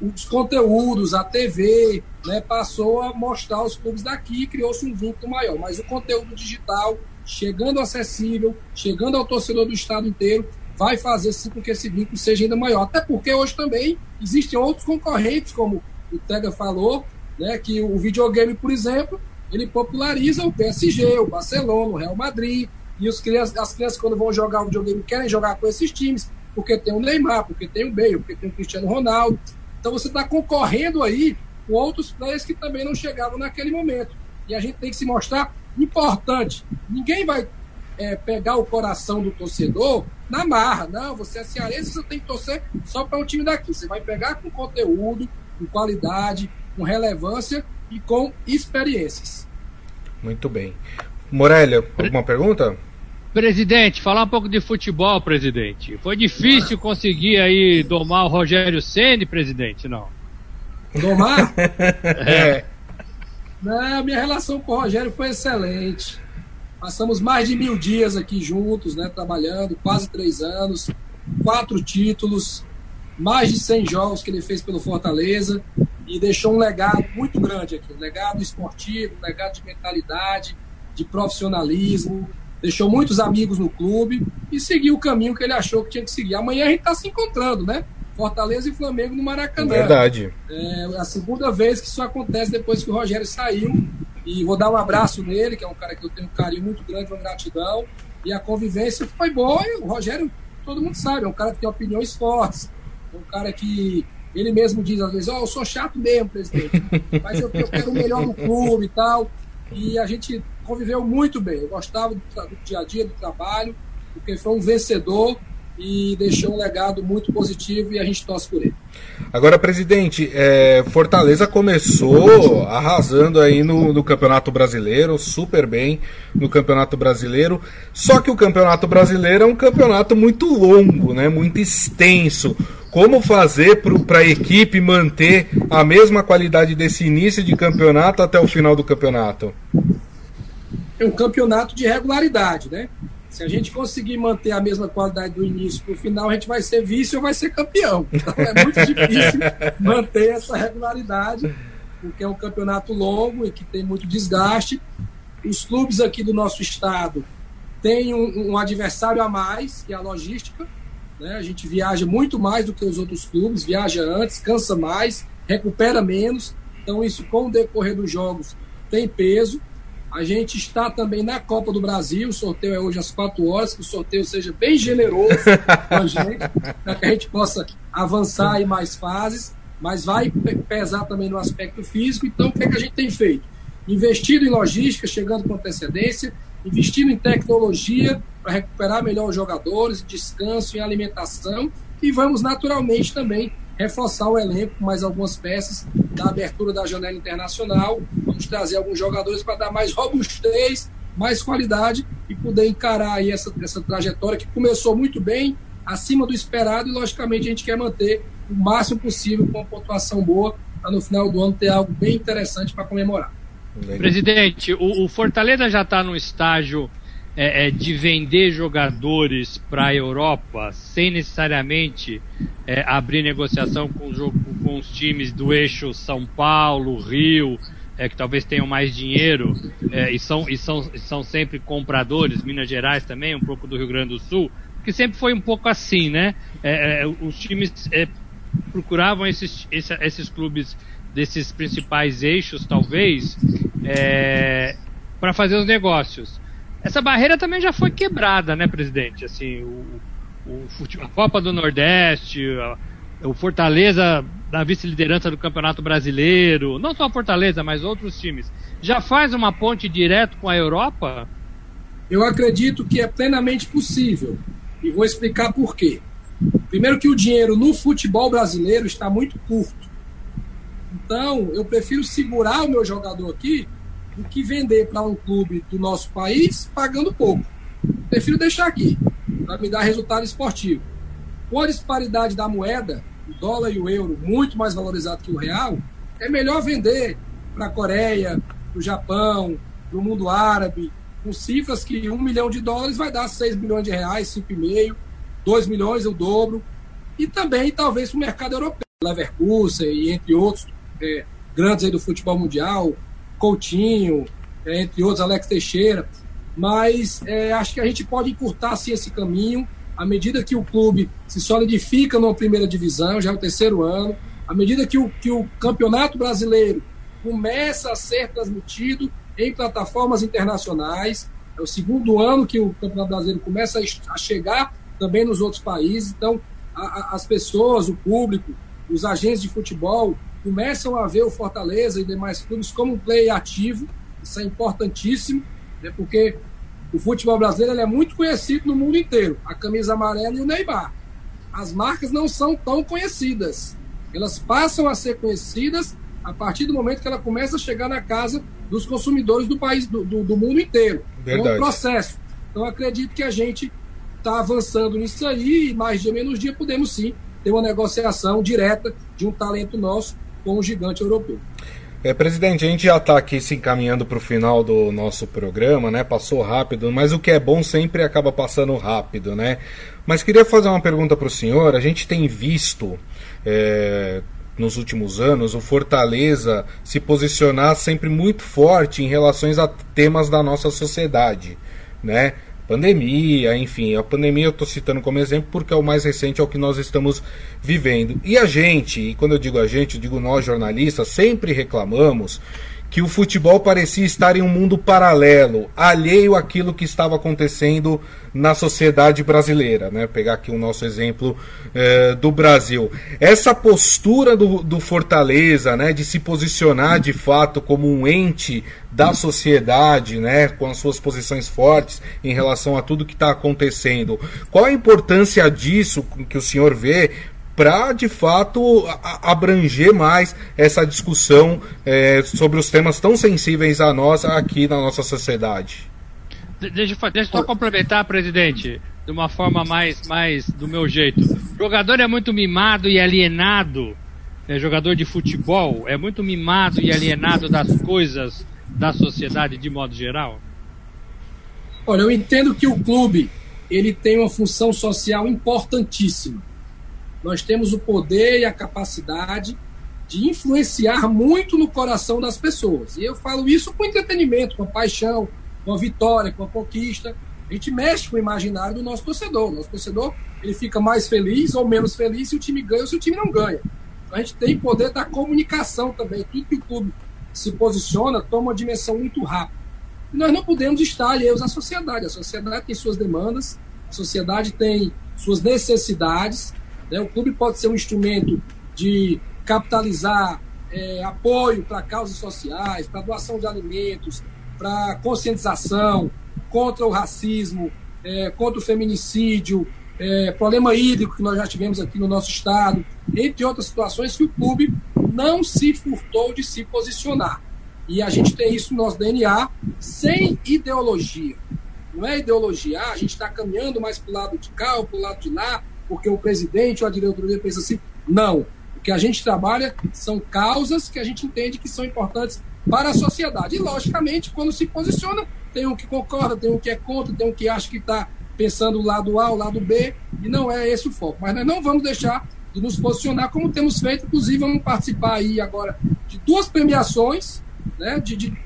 os conteúdos, a TV, né, passou a mostrar os clubes daqui e criou-se um vínculo maior. Mas o conteúdo digital, chegando acessível, chegando ao torcedor do estado inteiro, vai fazer sim com que esse vínculo seja ainda maior. Até porque hoje também existem outros concorrentes, como o Tega falou, né, que o videogame, por exemplo, ele populariza o PSG, o Barcelona, o Real Madrid, e os crianças, as crianças, quando vão jogar o videogame, querem jogar com esses times, porque tem o Neymar, porque tem o Bale, porque tem o Cristiano Ronaldo. Então você está concorrendo aí com outros players que também não chegavam naquele momento. E a gente tem que se mostrar importante. Ninguém vai é, pegar o coração do torcedor na marra. Não, você é cearense, você tem que torcer só para o time daqui. Você vai pegar com conteúdo, com qualidade, com relevância e com experiências. Muito bem. Morélia, alguma pergunta? Presidente, falar um pouco de futebol, presidente. Foi difícil conseguir aí domar o Rogério Ceni, presidente, não? Domar? é. Não, minha relação com o Rogério foi excelente. Passamos mais de mil dias aqui juntos, né, trabalhando, quase três anos, quatro títulos, mais de 100 jogos que ele fez pelo Fortaleza e deixou um legado muito grande aqui, um legado esportivo, um legado de mentalidade, de profissionalismo, deixou muitos amigos no clube e seguiu o caminho que ele achou que tinha que seguir. Amanhã a gente está se encontrando, né? Fortaleza e Flamengo no Maracanã. Verdade. É a segunda vez que isso acontece depois que o Rogério saiu e vou dar um abraço nele, que é um cara que eu tenho um carinho muito grande, uma gratidão. E a convivência foi boa. E o Rogério, todo mundo sabe, é um cara que tem opiniões fortes. Um cara que ele mesmo diz às vezes: Ó, oh, eu sou chato mesmo, presidente, mas eu, eu quero o melhor do clube e tal. E a gente conviveu muito bem. Eu gostava do, do dia a dia, do trabalho, porque foi um vencedor e deixou um legado muito positivo e a gente torce por ele. Agora, presidente, é, Fortaleza começou arrasando aí no, no, Campeonato Brasileiro, super bem no Campeonato Brasileiro. Só que o Campeonato Brasileiro é um campeonato muito longo, né, muito extenso. Como fazer para a equipe manter a mesma qualidade desse início de campeonato até o final do campeonato? É um campeonato de regularidade, né? Se a gente conseguir manter a mesma qualidade do início para o final, a gente vai ser vice ou vai ser campeão. Então é muito difícil manter essa regularidade, porque é um campeonato longo e que tem muito desgaste. Os clubes aqui do nosso estado têm um, um adversário a mais, que é a logística. Né? A gente viaja muito mais do que os outros clubes, viaja antes, cansa mais, recupera menos. Então, isso, com o decorrer dos jogos, tem peso. A gente está também na Copa do Brasil, o sorteio é hoje às 4 horas, que o sorteio seja bem generoso com a gente, para que a gente possa avançar em mais fases, mas vai pesar também no aspecto físico. Então, o que, é que a gente tem feito? Investido em logística, chegando com antecedência, investindo em tecnologia para recuperar melhor os jogadores, descanso e alimentação, e vamos naturalmente também reforçar o elenco com mais algumas peças da abertura da janela internacional. Vamos trazer alguns jogadores para dar mais robustez, mais qualidade e poder encarar aí essa, essa trajetória que começou muito bem acima do esperado e, logicamente, a gente quer manter o máximo possível com uma pontuação boa para no final do ano ter algo bem interessante para comemorar. Presidente, o, o Fortaleza já está no estágio é, é, de vender jogadores para a Europa sem necessariamente é, abrir negociação com, com, os times do eixo São Paulo, Rio, é, que talvez tenham mais dinheiro é, e, são, e, são, são sempre compradores, Minas Gerais também, um pouco do Rio Grande do Sul, que sempre foi um pouco assim, né? É, os times procuravam esses, esses, esses clubes desses principais eixos, talvez, é, para fazer os negócios. Essa barreira também já foi quebrada, né, presidente? Assim, o, o a Copa do Nordeste, o Fortaleza da vice-liderança do Campeonato Brasileiro, não só Fortaleza, mas outros times, já faz uma ponte direto com a Europa? Eu acredito que é plenamente possível. E vou explicar por quê. Primeiro que o dinheiro no futebol brasileiro está muito curto. Então, eu prefiro segurar o meu jogador aqui do que vender para um clube do nosso país pagando pouco. Prefiro deixar aqui, para me dar resultado esportivo. Com a disparidade da moeda, o dólar e o euro muito mais valorizado que o real, é melhor vender para a Coreia, para o Japão, para o mundo árabe, com cifras que um milhão de dólares vai dar 6 milhões de reais, 5,5, 2 milhões, o dobro. E também, talvez, para o mercado europeu, Leverkusen e entre outros é, grandes aí do futebol mundial, Coutinho, é, entre outros, Alex Teixeira. Mas é, acho que a gente pode encurtar assim, esse caminho à medida que o clube se solidifica numa primeira divisão, já é o terceiro ano, à medida que o, que o campeonato brasileiro começa a ser transmitido em plataformas internacionais, é o segundo ano que o campeonato brasileiro começa a chegar também nos outros países, então a, a, as pessoas, o público, os agentes de futebol começam a ver o Fortaleza e demais clubes como um play ativo, isso é importantíssimo, né, porque o futebol brasileiro é muito conhecido no mundo inteiro, a camisa amarela e o Neymar. As marcas não são tão conhecidas, elas passam a ser conhecidas a partir do momento que ela começa a chegar na casa dos consumidores do país, do, do, do mundo inteiro. Verdade. É um processo. Então acredito que a gente está avançando nisso aí e mais dia menos dia podemos sim ter uma negociação direta de um talento nosso com o gigante europeu. É, presidente, a gente já está aqui se encaminhando para o final do nosso programa, né? Passou rápido, mas o que é bom sempre acaba passando rápido, né? Mas queria fazer uma pergunta para o senhor. A gente tem visto é, nos últimos anos o Fortaleza se posicionar sempre muito forte em relação a temas da nossa sociedade, né? Pandemia, enfim, a pandemia eu estou citando como exemplo porque é o mais recente, é o que nós estamos vivendo. E a gente, e quando eu digo a gente, eu digo nós jornalistas, sempre reclamamos que o futebol parecia estar em um mundo paralelo, alheio àquilo que estava acontecendo na sociedade brasileira. Né? Pegar aqui o nosso exemplo eh, do Brasil. Essa postura do, do Fortaleza né, de se posicionar de fato como um ente da sociedade, né, com as suas posições fortes em relação a tudo que está acontecendo. Qual a importância disso que o senhor vê para de fato abranger mais essa discussão é, sobre os temas tão sensíveis a nós aqui na nossa sociedade. Deixa, deixa eu só complementar, presidente, de uma forma mais, mais do meu jeito. O jogador é muito mimado e alienado, é, jogador de futebol é muito mimado e alienado das coisas da sociedade de modo geral. Olha, eu entendo que o clube ele tem uma função social importantíssima nós temos o poder e a capacidade de influenciar muito no coração das pessoas. E eu falo isso com entretenimento, com paixão, com a vitória, com a conquista. A gente mexe com o imaginário do nosso torcedor. O nosso torcedor ele fica mais feliz ou menos feliz se o time ganha ou se o time não ganha. Então, a gente tem poder da comunicação também. Tudo que o clube se posiciona toma uma dimensão muito rápida. E nós não podemos estar alheios à sociedade. A sociedade tem suas demandas, a sociedade tem suas necessidades né? O clube pode ser um instrumento de capitalizar é, apoio para causas sociais, para doação de alimentos, para conscientização contra o racismo, é, contra o feminicídio, é, problema hídrico que nós já tivemos aqui no nosso estado, entre outras situações que o clube não se furtou de se posicionar. E a gente tem isso no nosso DNA sem ideologia. Não é ideologia, ah, a gente está caminhando mais para o lado de cá ou para o lado de lá, porque o presidente ou a diretoria pensa assim. Não. O que a gente trabalha são causas que a gente entende que são importantes para a sociedade. E, logicamente, quando se posiciona, tem um que concorda, tem um que é contra, tem um que acha que está pensando o lado A, o lado B, e não é esse o foco. Mas nós não vamos deixar de nos posicionar como temos feito, inclusive vamos participar aí agora de duas premiações, né, de, de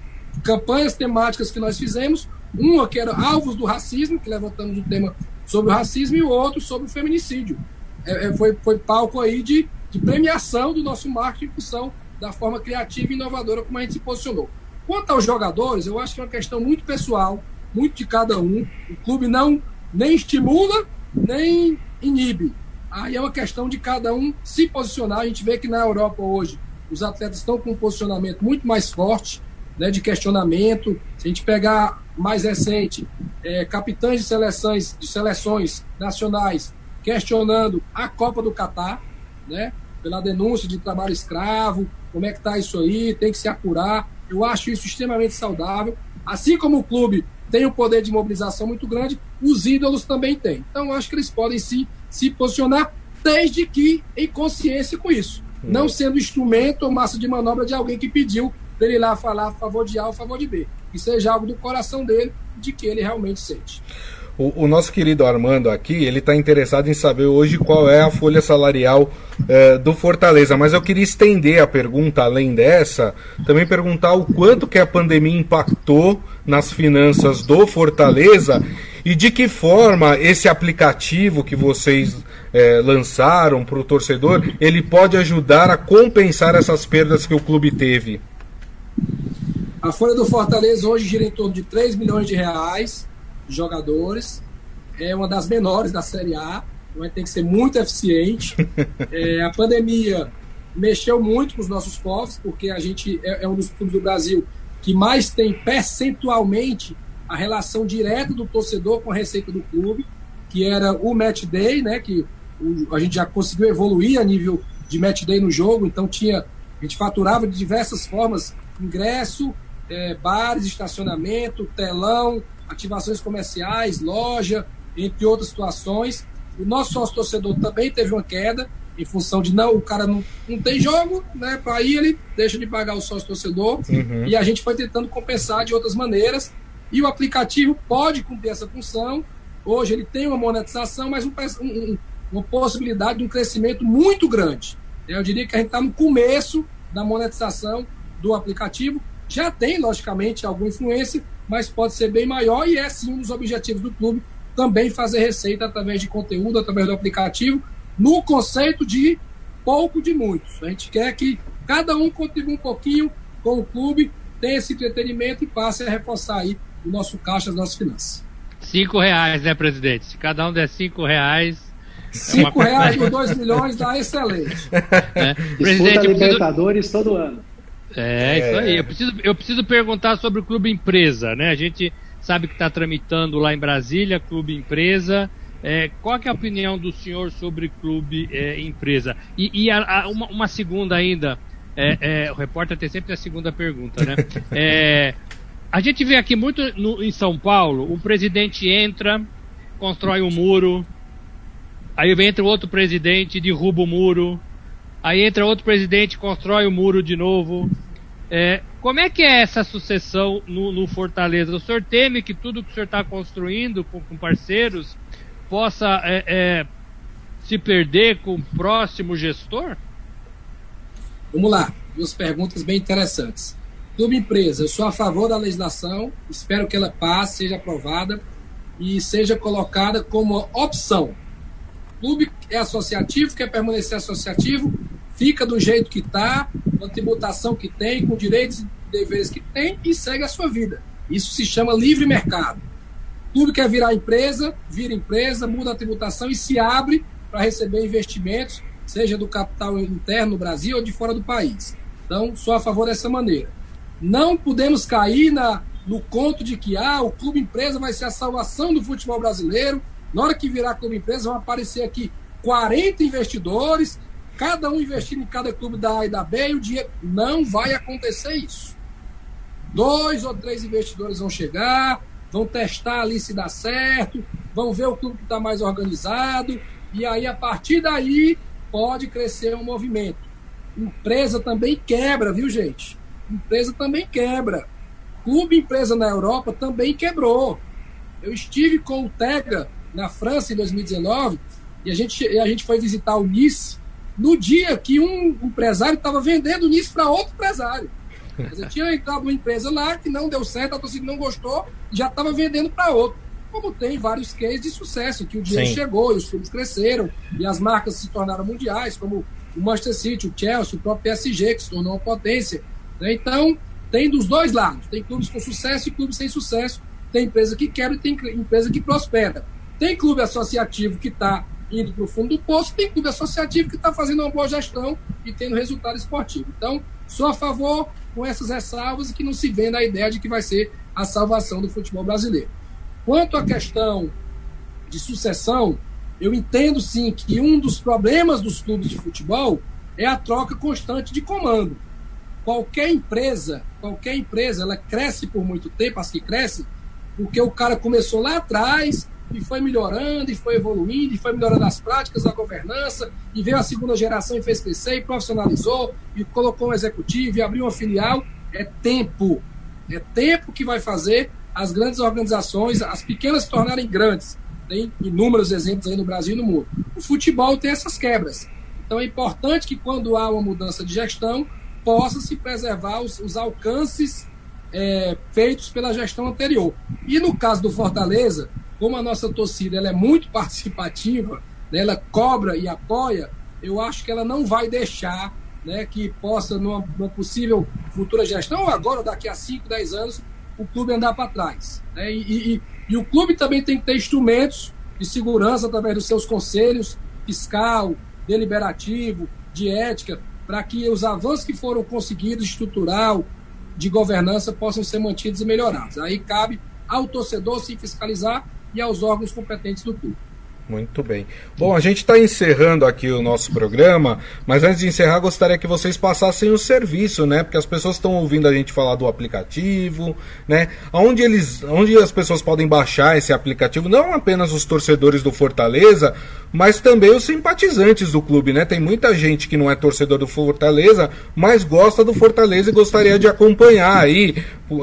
campanhas temáticas que nós fizemos, uma que era alvos do racismo, que levantamos o tema sobre o racismo, e o outro sobre o feminicídio. É, é, foi, foi palco aí de, de premiação do nosso marketing em função da forma criativa e inovadora como a gente se posicionou. Quanto aos jogadores, eu acho que é uma questão muito pessoal, muito de cada um. O clube não nem estimula, nem inibe. Aí é uma questão de cada um se posicionar. A gente vê que na Europa hoje os atletas estão com um posicionamento muito mais forte, né, de questionamento. Se a gente pegar mais recente, é, capitães de seleções, de seleções nacionais questionando a Copa do Catar, né, pela denúncia de trabalho escravo, como é que está isso aí, tem que se apurar. Eu acho isso extremamente saudável. Assim como o clube tem um poder de mobilização muito grande, os ídolos também têm. Então, eu acho que eles podem sim se posicionar, desde que em consciência com isso. Hum. Não sendo instrumento ou massa de manobra de alguém que pediu para ele ir lá falar a favor de A ou a favor de B. Que seja algo do coração dele, de que ele realmente sente. O, o, nosso querido Armando aqui, ele está interessado em saber hoje qual é a folha salarial eh, do Fortaleza. Mas eu queria estender a pergunta além dessa, também perguntar o quanto que a pandemia impactou nas finanças do Fortaleza e de que forma esse aplicativo que vocês eh, lançaram para o torcedor, ele pode ajudar a compensar essas perdas que o clube teve. A folha do Fortaleza hoje gira em torno de 3 milhões de reais jogadores. É uma das menores da Série A, vai ter que ser muito eficiente. É, a pandemia mexeu muito com os nossos cofres, porque a gente é, é um dos clubes do Brasil que mais tem percentualmente a relação direta do torcedor com a receita do clube, que era o match day, né? Que o, a gente já conseguiu evoluir a nível de match day no jogo, então tinha a gente faturava de diversas formas ingresso, é, bares, estacionamento, telão, ativações comerciais, loja, entre outras situações. O nosso sócio torcedor também teve uma queda em função de não, o cara não, não tem jogo, né? Para ir ele deixa de pagar o sócio torcedor uhum. e a gente foi tentando compensar de outras maneiras. E o aplicativo pode cumprir essa função. Hoje ele tem uma monetização, mas um, um, uma possibilidade de um crescimento muito grande. Eu diria que a gente está no começo da monetização do aplicativo. Já tem, logicamente, alguma influência, mas pode ser bem maior e é sim um dos objetivos do clube também fazer receita através de conteúdo, através do aplicativo, no conceito de pouco de muitos. A gente quer que cada um contribua um pouquinho com o clube, tenha esse entretenimento e passe a reforçar aí o nosso caixa, as nossas finanças. Cinco reais, né, presidente? Se cada um der cinco reais. Cinco é uma... reais por dois milhões dá excelente. É. Presidente, Libertadores preciso... todo ano. É, é, isso aí. Eu preciso, eu preciso perguntar sobre o Clube Empresa, né? A gente sabe que está tramitando lá em Brasília, Clube Empresa. É, qual é a opinião do senhor sobre Clube é, Empresa? E, e a, a, uma, uma, segunda ainda, é, é, o repórter tem sempre a segunda pergunta, né? É, a gente vê aqui muito no, em São Paulo, o presidente entra, constrói um muro, aí entra outro presidente, derruba o muro, Aí entra outro presidente, constrói o muro de novo. É, como é que é essa sucessão no, no, Fortaleza? O senhor teme que tudo que o senhor está construindo com, com, parceiros possa é, é, se perder com o próximo gestor? Vamos lá, duas perguntas bem interessantes. Clube Empresa, eu sou a favor da legislação, espero que ela passe, seja aprovada e seja colocada como opção clube é associativo, quer permanecer associativo, fica do jeito que está, com a tributação que tem, com direitos e deveres que tem e segue a sua vida. Isso se chama livre mercado. O clube quer virar empresa, vira empresa, muda a tributação e se abre para receber investimentos, seja do capital interno no Brasil ou de fora do país. Então, sou a favor dessa maneira. Não podemos cair na, no conto de que ah, o clube empresa vai ser a salvação do futebol brasileiro, na hora que virar clube empresa, vão aparecer aqui 40 investidores, cada um investindo em cada clube da A e da B, e o dinheiro. Não vai acontecer isso. Dois ou três investidores vão chegar, vão testar ali se dá certo, vão ver o clube que está mais organizado, E aí, a partir daí, pode crescer um movimento. Empresa também quebra, viu, gente? Empresa também quebra. Clube empresa na Europa também quebrou. Eu estive com o Tega na França em 2019 e a gente, a gente foi visitar o Nice no dia que um empresário estava vendendo o Nice para outro empresário. Dizer, tinha entrado uma empresa lá que não deu certo, a torcida não gostou e já estava vendendo para outro. Como tem vários cases de sucesso, que o dinheiro Sim. chegou e os clubes cresceram e as marcas se tornaram mundiais, como o Manchester City, o Chelsea, o próprio PSG, que se tornou uma potência. Né? Então, tem dos dois lados. Tem clubes com sucesso e clubes sem sucesso. Tem empresa que quebra e tem empresa que prospera. Tem clube associativo que está indo para o fundo do poço, tem clube associativo que está fazendo uma boa gestão e tendo resultado esportivo. Então, sou a favor com essas ressalvas e que não se venda a ideia de que vai ser a salvação do futebol brasileiro. Quanto à questão de sucessão, eu entendo sim que um dos problemas dos clubes de futebol é a troca constante de comando. Qualquer empresa, qualquer empresa, ela cresce por muito tempo, as que crescem, porque o cara começou lá atrás e foi melhorando, e foi evoluindo, e foi melhorando as práticas da governança, e veio a segunda geração e fez crescer, e profissionalizou, e colocou um executivo, e abriu uma filial. É tempo. É tempo que vai fazer as grandes organizações, as pequenas se tornarem grandes. Tem inúmeros exemplos aí no Brasil e no mundo. O futebol tem essas quebras. Então é importante que quando há uma mudança de gestão, possa se preservar os, os alcances é, feitos pela gestão anterior. E no caso do Fortaleza, como a nossa torcida ela é muito participativa, né, ela cobra e apoia, eu acho que ela não vai deixar né, que possa, numa, numa possível futura gestão, agora, daqui a 5, 10 anos, o clube andar para trás. Né? E, e, e, o clube também tem que ter instrumentos de segurança através dos seus conselhos fiscal, deliberativo, de ética, para que os avanços que foram conseguidos, estrutural, de governança, possam ser mantidos e melhorados. Aí cabe ao torcedor se fiscalizar e aos órgãos competentes do clube. Muito bem. Bom, a gente está encerrando aqui o nosso programa, mas antes de encerrar, gostaria que vocês passassem o serviço, né? Porque as pessoas estão ouvindo a gente falar do aplicativo, né? Onde, eles, onde as pessoas podem baixar esse aplicativo, não apenas os torcedores do Fortaleza, mas também os simpatizantes do clube, né? Tem muita gente que não é torcedor do Fortaleza, mas gosta do Fortaleza e gostaria de acompanhar aí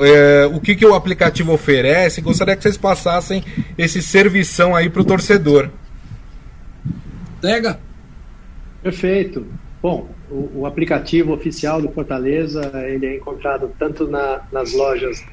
é, o que, que o aplicativo oferece. Gostaria que vocês passassem esse servição aí para o torcedor. Tega. Perfeito. Bom, o, o, aplicativo oficial do Fortaleza ele é encontrado tanto na, nas lojas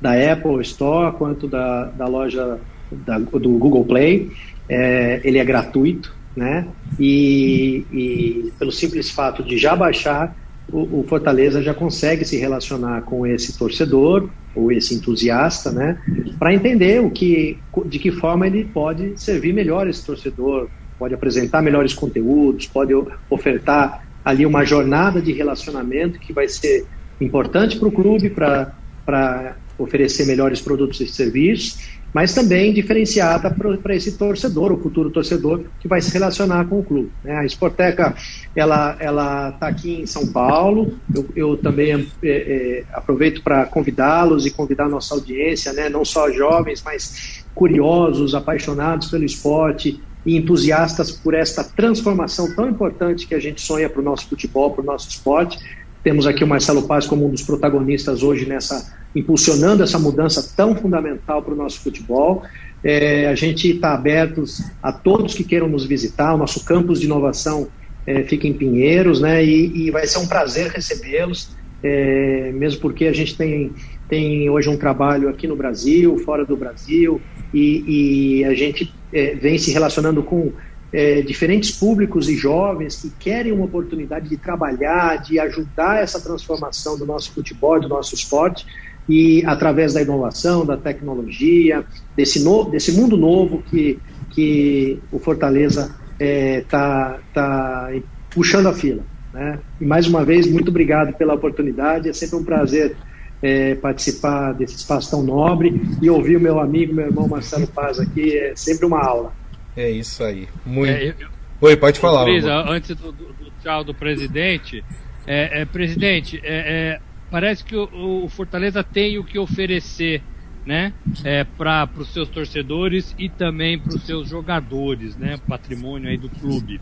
da Apple Store quanto da, da loja da, do Google Play. É, ele é gratuito, né? E, e, pelo simples fato de já baixar, o, o, Fortaleza já consegue se relacionar com esse torcedor ou esse entusiasta, né? Para entender o que, de que forma ele pode servir melhor esse torcedor, pode apresentar melhores conteúdos, pode ofertar ali uma jornada de relacionamento que vai ser importante para o clube para oferecer melhores produtos e serviços, mas também diferenciada para esse torcedor, o futuro torcedor que vai se relacionar com o clube. Né? A Sporteca ela ela está aqui em São Paulo. Eu, eu também é, é, aproveito para convidá-los e convidar nossa audiência, né? não só jovens, mas curiosos, apaixonados pelo esporte, e entusiastas por esta transformação tão importante que a gente sonha para o nosso futebol, para o nosso esporte. Temos aqui o Marcelo Paz como um dos protagonistas hoje nessa impulsionando essa mudança tão fundamental para o nosso futebol. É, a gente está aberto a todos que queiram nos visitar. O nosso campus de inovação é, fica em Pinheiros, né? E, e vai ser um prazer recebê-los, é, mesmo porque a gente tem, tem hoje um trabalho aqui no Brasil, fora do Brasil, e, e a gente é, vem se relacionando com é, diferentes públicos e jovens que querem uma oportunidade de trabalhar, de ajudar essa transformação do nosso futebol, do nosso esporte, e através da inovação, da tecnologia, desse, no, desse mundo novo que, que o Fortaleza está é, tá, tá puxando a fila. Né? E mais uma vez, muito obrigado pela oportunidade, é sempre um prazer é, participar desse espaço tão nobre e ouvir o meu amigo, meu irmão Marcelo Paz aqui, é sempre uma aula. É isso aí. Muito... É, eu... Oi, pode falar. Cris, antes do, do, do, tchau do presidente, é, é presidente, é, parece que o, o, Fortaleza tem o que oferecer né, é, para os seus torcedores e também para os seus jogadores, né, patrimônio aí do clube.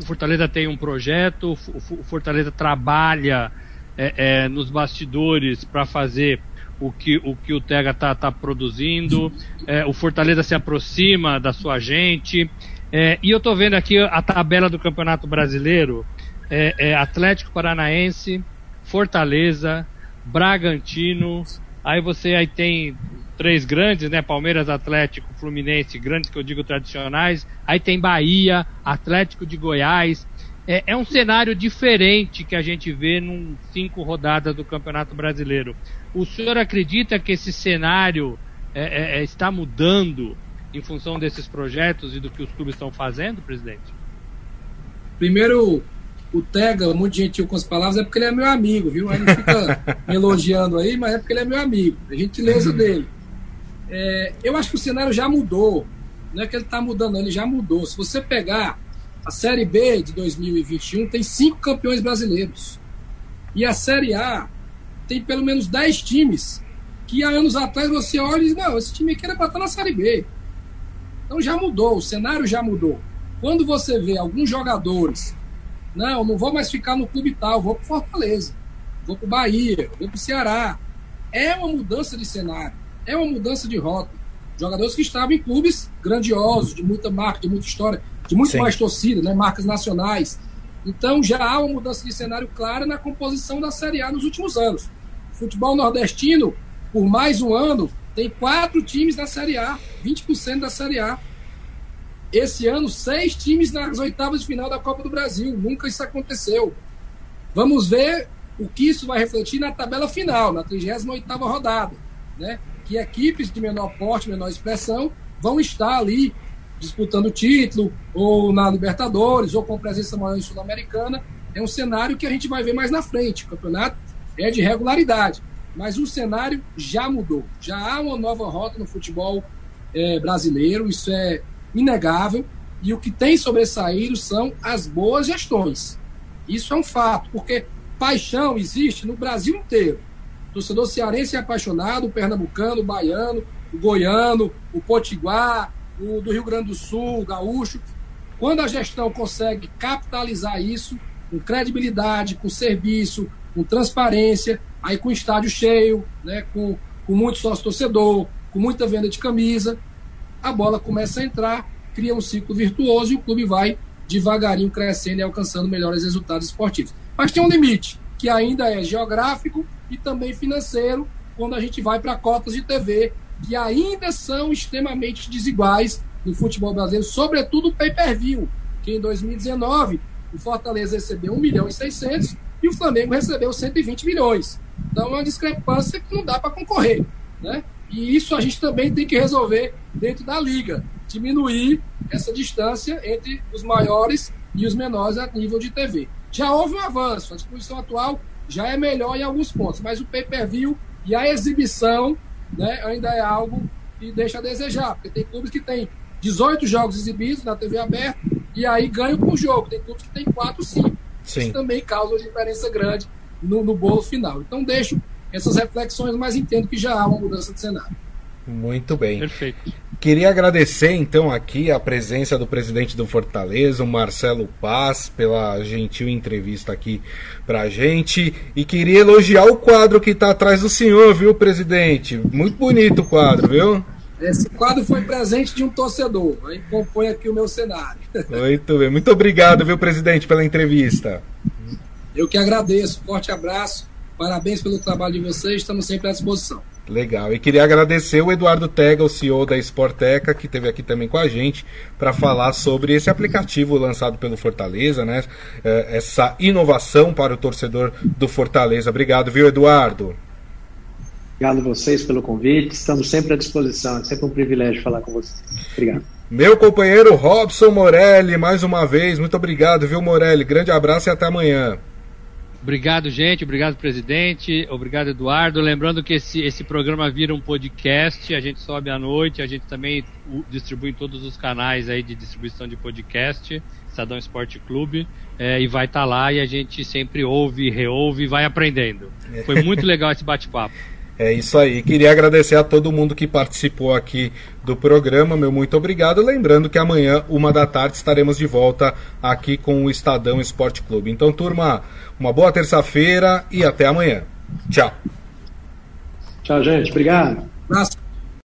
O Fortaleza tem um projeto, o Fortaleza trabalha é, é, nos bastidores para fazer o que o, que o Tega está tá produzindo, é, o Fortaleza se aproxima da sua gente, é, e eu estou vendo aqui a tabela do Campeonato Brasileiro, é, é Atlético Paranaense, Fortaleza, Bragantino, aí você aí tem três grandes, né? Palmeiras, Atlético, Fluminense, grandes que eu digo tradicionais. Aí tem Bahia, Atlético de Goiás. É, é um cenário diferente que a gente vê num cinco rodadas do Campeonato Brasileiro. O senhor acredita que esse cenário é, é, é está mudando em função desses projetos e do que os clubes estão fazendo, presidente? Primeiro, o Tega, muito gentil com as palavras, é porque ele é meu amigo, viu? Aí não fica me elogiando aí, mas é porque ele é meu amigo. A gentileza dele. É, eu acho que o cenário já mudou. Não é que ele está mudando, ele já mudou. Se você pegar a Série B de 2021, tem cinco campeões brasileiros. E a Série A tem pelo menos dez times que há anos atrás você olha e diz: não, esse time aqui era para estar na Série B. Então já mudou, o cenário já mudou. Quando você vê alguns jogadores, não, não vou mais ficar no clube tal, vou para Fortaleza, vou para Bahia, vou para o Ceará. É uma mudança de cenário é uma mudança de rota. Jogadores que estavam em clubes grandiosos, de muita marca, de muita história, de muito Sim. mais torcida, né? marcas nacionais. Então já há uma mudança de cenário clara na composição da Série A nos últimos anos. O futebol nordestino, por mais um ano, tem quatro times na Série A, 20% da Série A. Esse ano, seis times nas oitavas de final da Copa do Brasil. Nunca isso aconteceu. Vamos ver o que isso vai refletir na tabela final, na 38ª rodada. Né? que equipes de menor porte, menor expressão, vão estar ali disputando título, ou na Libertadores, ou com presença maior em Sul-Americana. É um cenário que a gente vai ver mais na frente. O campeonato é de regularidade, mas o cenário já mudou. Já há uma nova rota no futebol é, brasileiro, isso é inegável. E o que tem sobressaído são as boas gestões. Isso é um fato, porque paixão existe no Brasil inteiro. O torcedor cearense é apaixonado, o pernambucano, o baiano, o goiano, o potiguar, o do Rio Grande do Sul, o gaúcho. Quando a gestão consegue capitalizar isso com credibilidade, com serviço, com transparência, aí com estádio cheio, né, com, com muito sócio-torcedor, com muita venda de camisa, a bola começa a entrar, cria um ciclo virtuoso e o clube vai devagarinho crescendo e alcançando melhores resultados esportivos. Mas tem um limite, que ainda é geográfico e também financeiro, quando a gente vai para cotas de TV, que ainda são extremamente desiguais no futebol brasileiro, sobretudo o pay-per-view, que em 2019 o Fortaleza recebeu 1 milhão e 600 e o Flamengo recebeu 120 milhões. Então é uma discrepância que não dá para concorrer. Né? E isso a gente também tem que resolver dentro da liga, diminuir essa distância entre os maiores e os menores a nível de TV. Já houve um avanço, a disposição atual já é melhor em alguns pontos, mas o pay-per-view e a exibição né, ainda é algo que deixa a desejar, porque tem clubes que têm 18 jogos exibidos na TV aberta e aí ganham por jogo, tem clubes que têm 4, 5. Sim. Isso também causa uma diferença grande no, no bolo final. Então deixo essas reflexões, mas entendo que já há uma mudança de cenário. Muito bem. Perfeito. Queria agradecer então aqui a presença do presidente do Fortaleza, o Marcelo Paz, pela gentil entrevista aqui pra gente. E queria elogiar o quadro que está atrás do senhor, viu, presidente? Muito bonito o quadro, viu? Esse quadro foi presente de um torcedor, aí compõe aqui o meu cenário. Muito bem, muito obrigado, viu, presidente, pela entrevista. Eu que agradeço, forte abraço, parabéns pelo trabalho de vocês, estamos sempre à disposição. Legal. E queria agradecer o Eduardo Tega, o CEO da Sporteca, que esteve aqui também com a gente para falar sobre esse aplicativo lançado pelo Fortaleza, né? É, essa inovação para o torcedor do Fortaleza. Obrigado, viu, Eduardo? Obrigado a vocês pelo convite. Estamos sempre à disposição. É sempre um privilégio falar com vocês. Obrigado. Meu companheiro Robson Morelli, mais uma vez, muito obrigado, viu, Morelli? Grande abraço e até amanhã. Obrigado, gente. Obrigado, presidente. Obrigado, Eduardo. Lembrando que esse, esse programa vira um podcast. A gente sobe à noite. A gente também distribui em todos os canais aí de distribuição de podcast. Estadão Esporte Clube. É, e vai estar tá lá e a gente sempre ouve, reouve e vai aprendendo. Foi muito legal esse bate-papo. É isso aí. Queria agradecer a todo mundo que participou aqui do programa. Meu muito obrigado. Lembrando que amanhã, uma da tarde, estaremos de volta aqui com o Estadão Esporte Clube. Então, turma, uma boa terça-feira e até amanhã. Tchau. Tchau, gente. Obrigado. Abraço.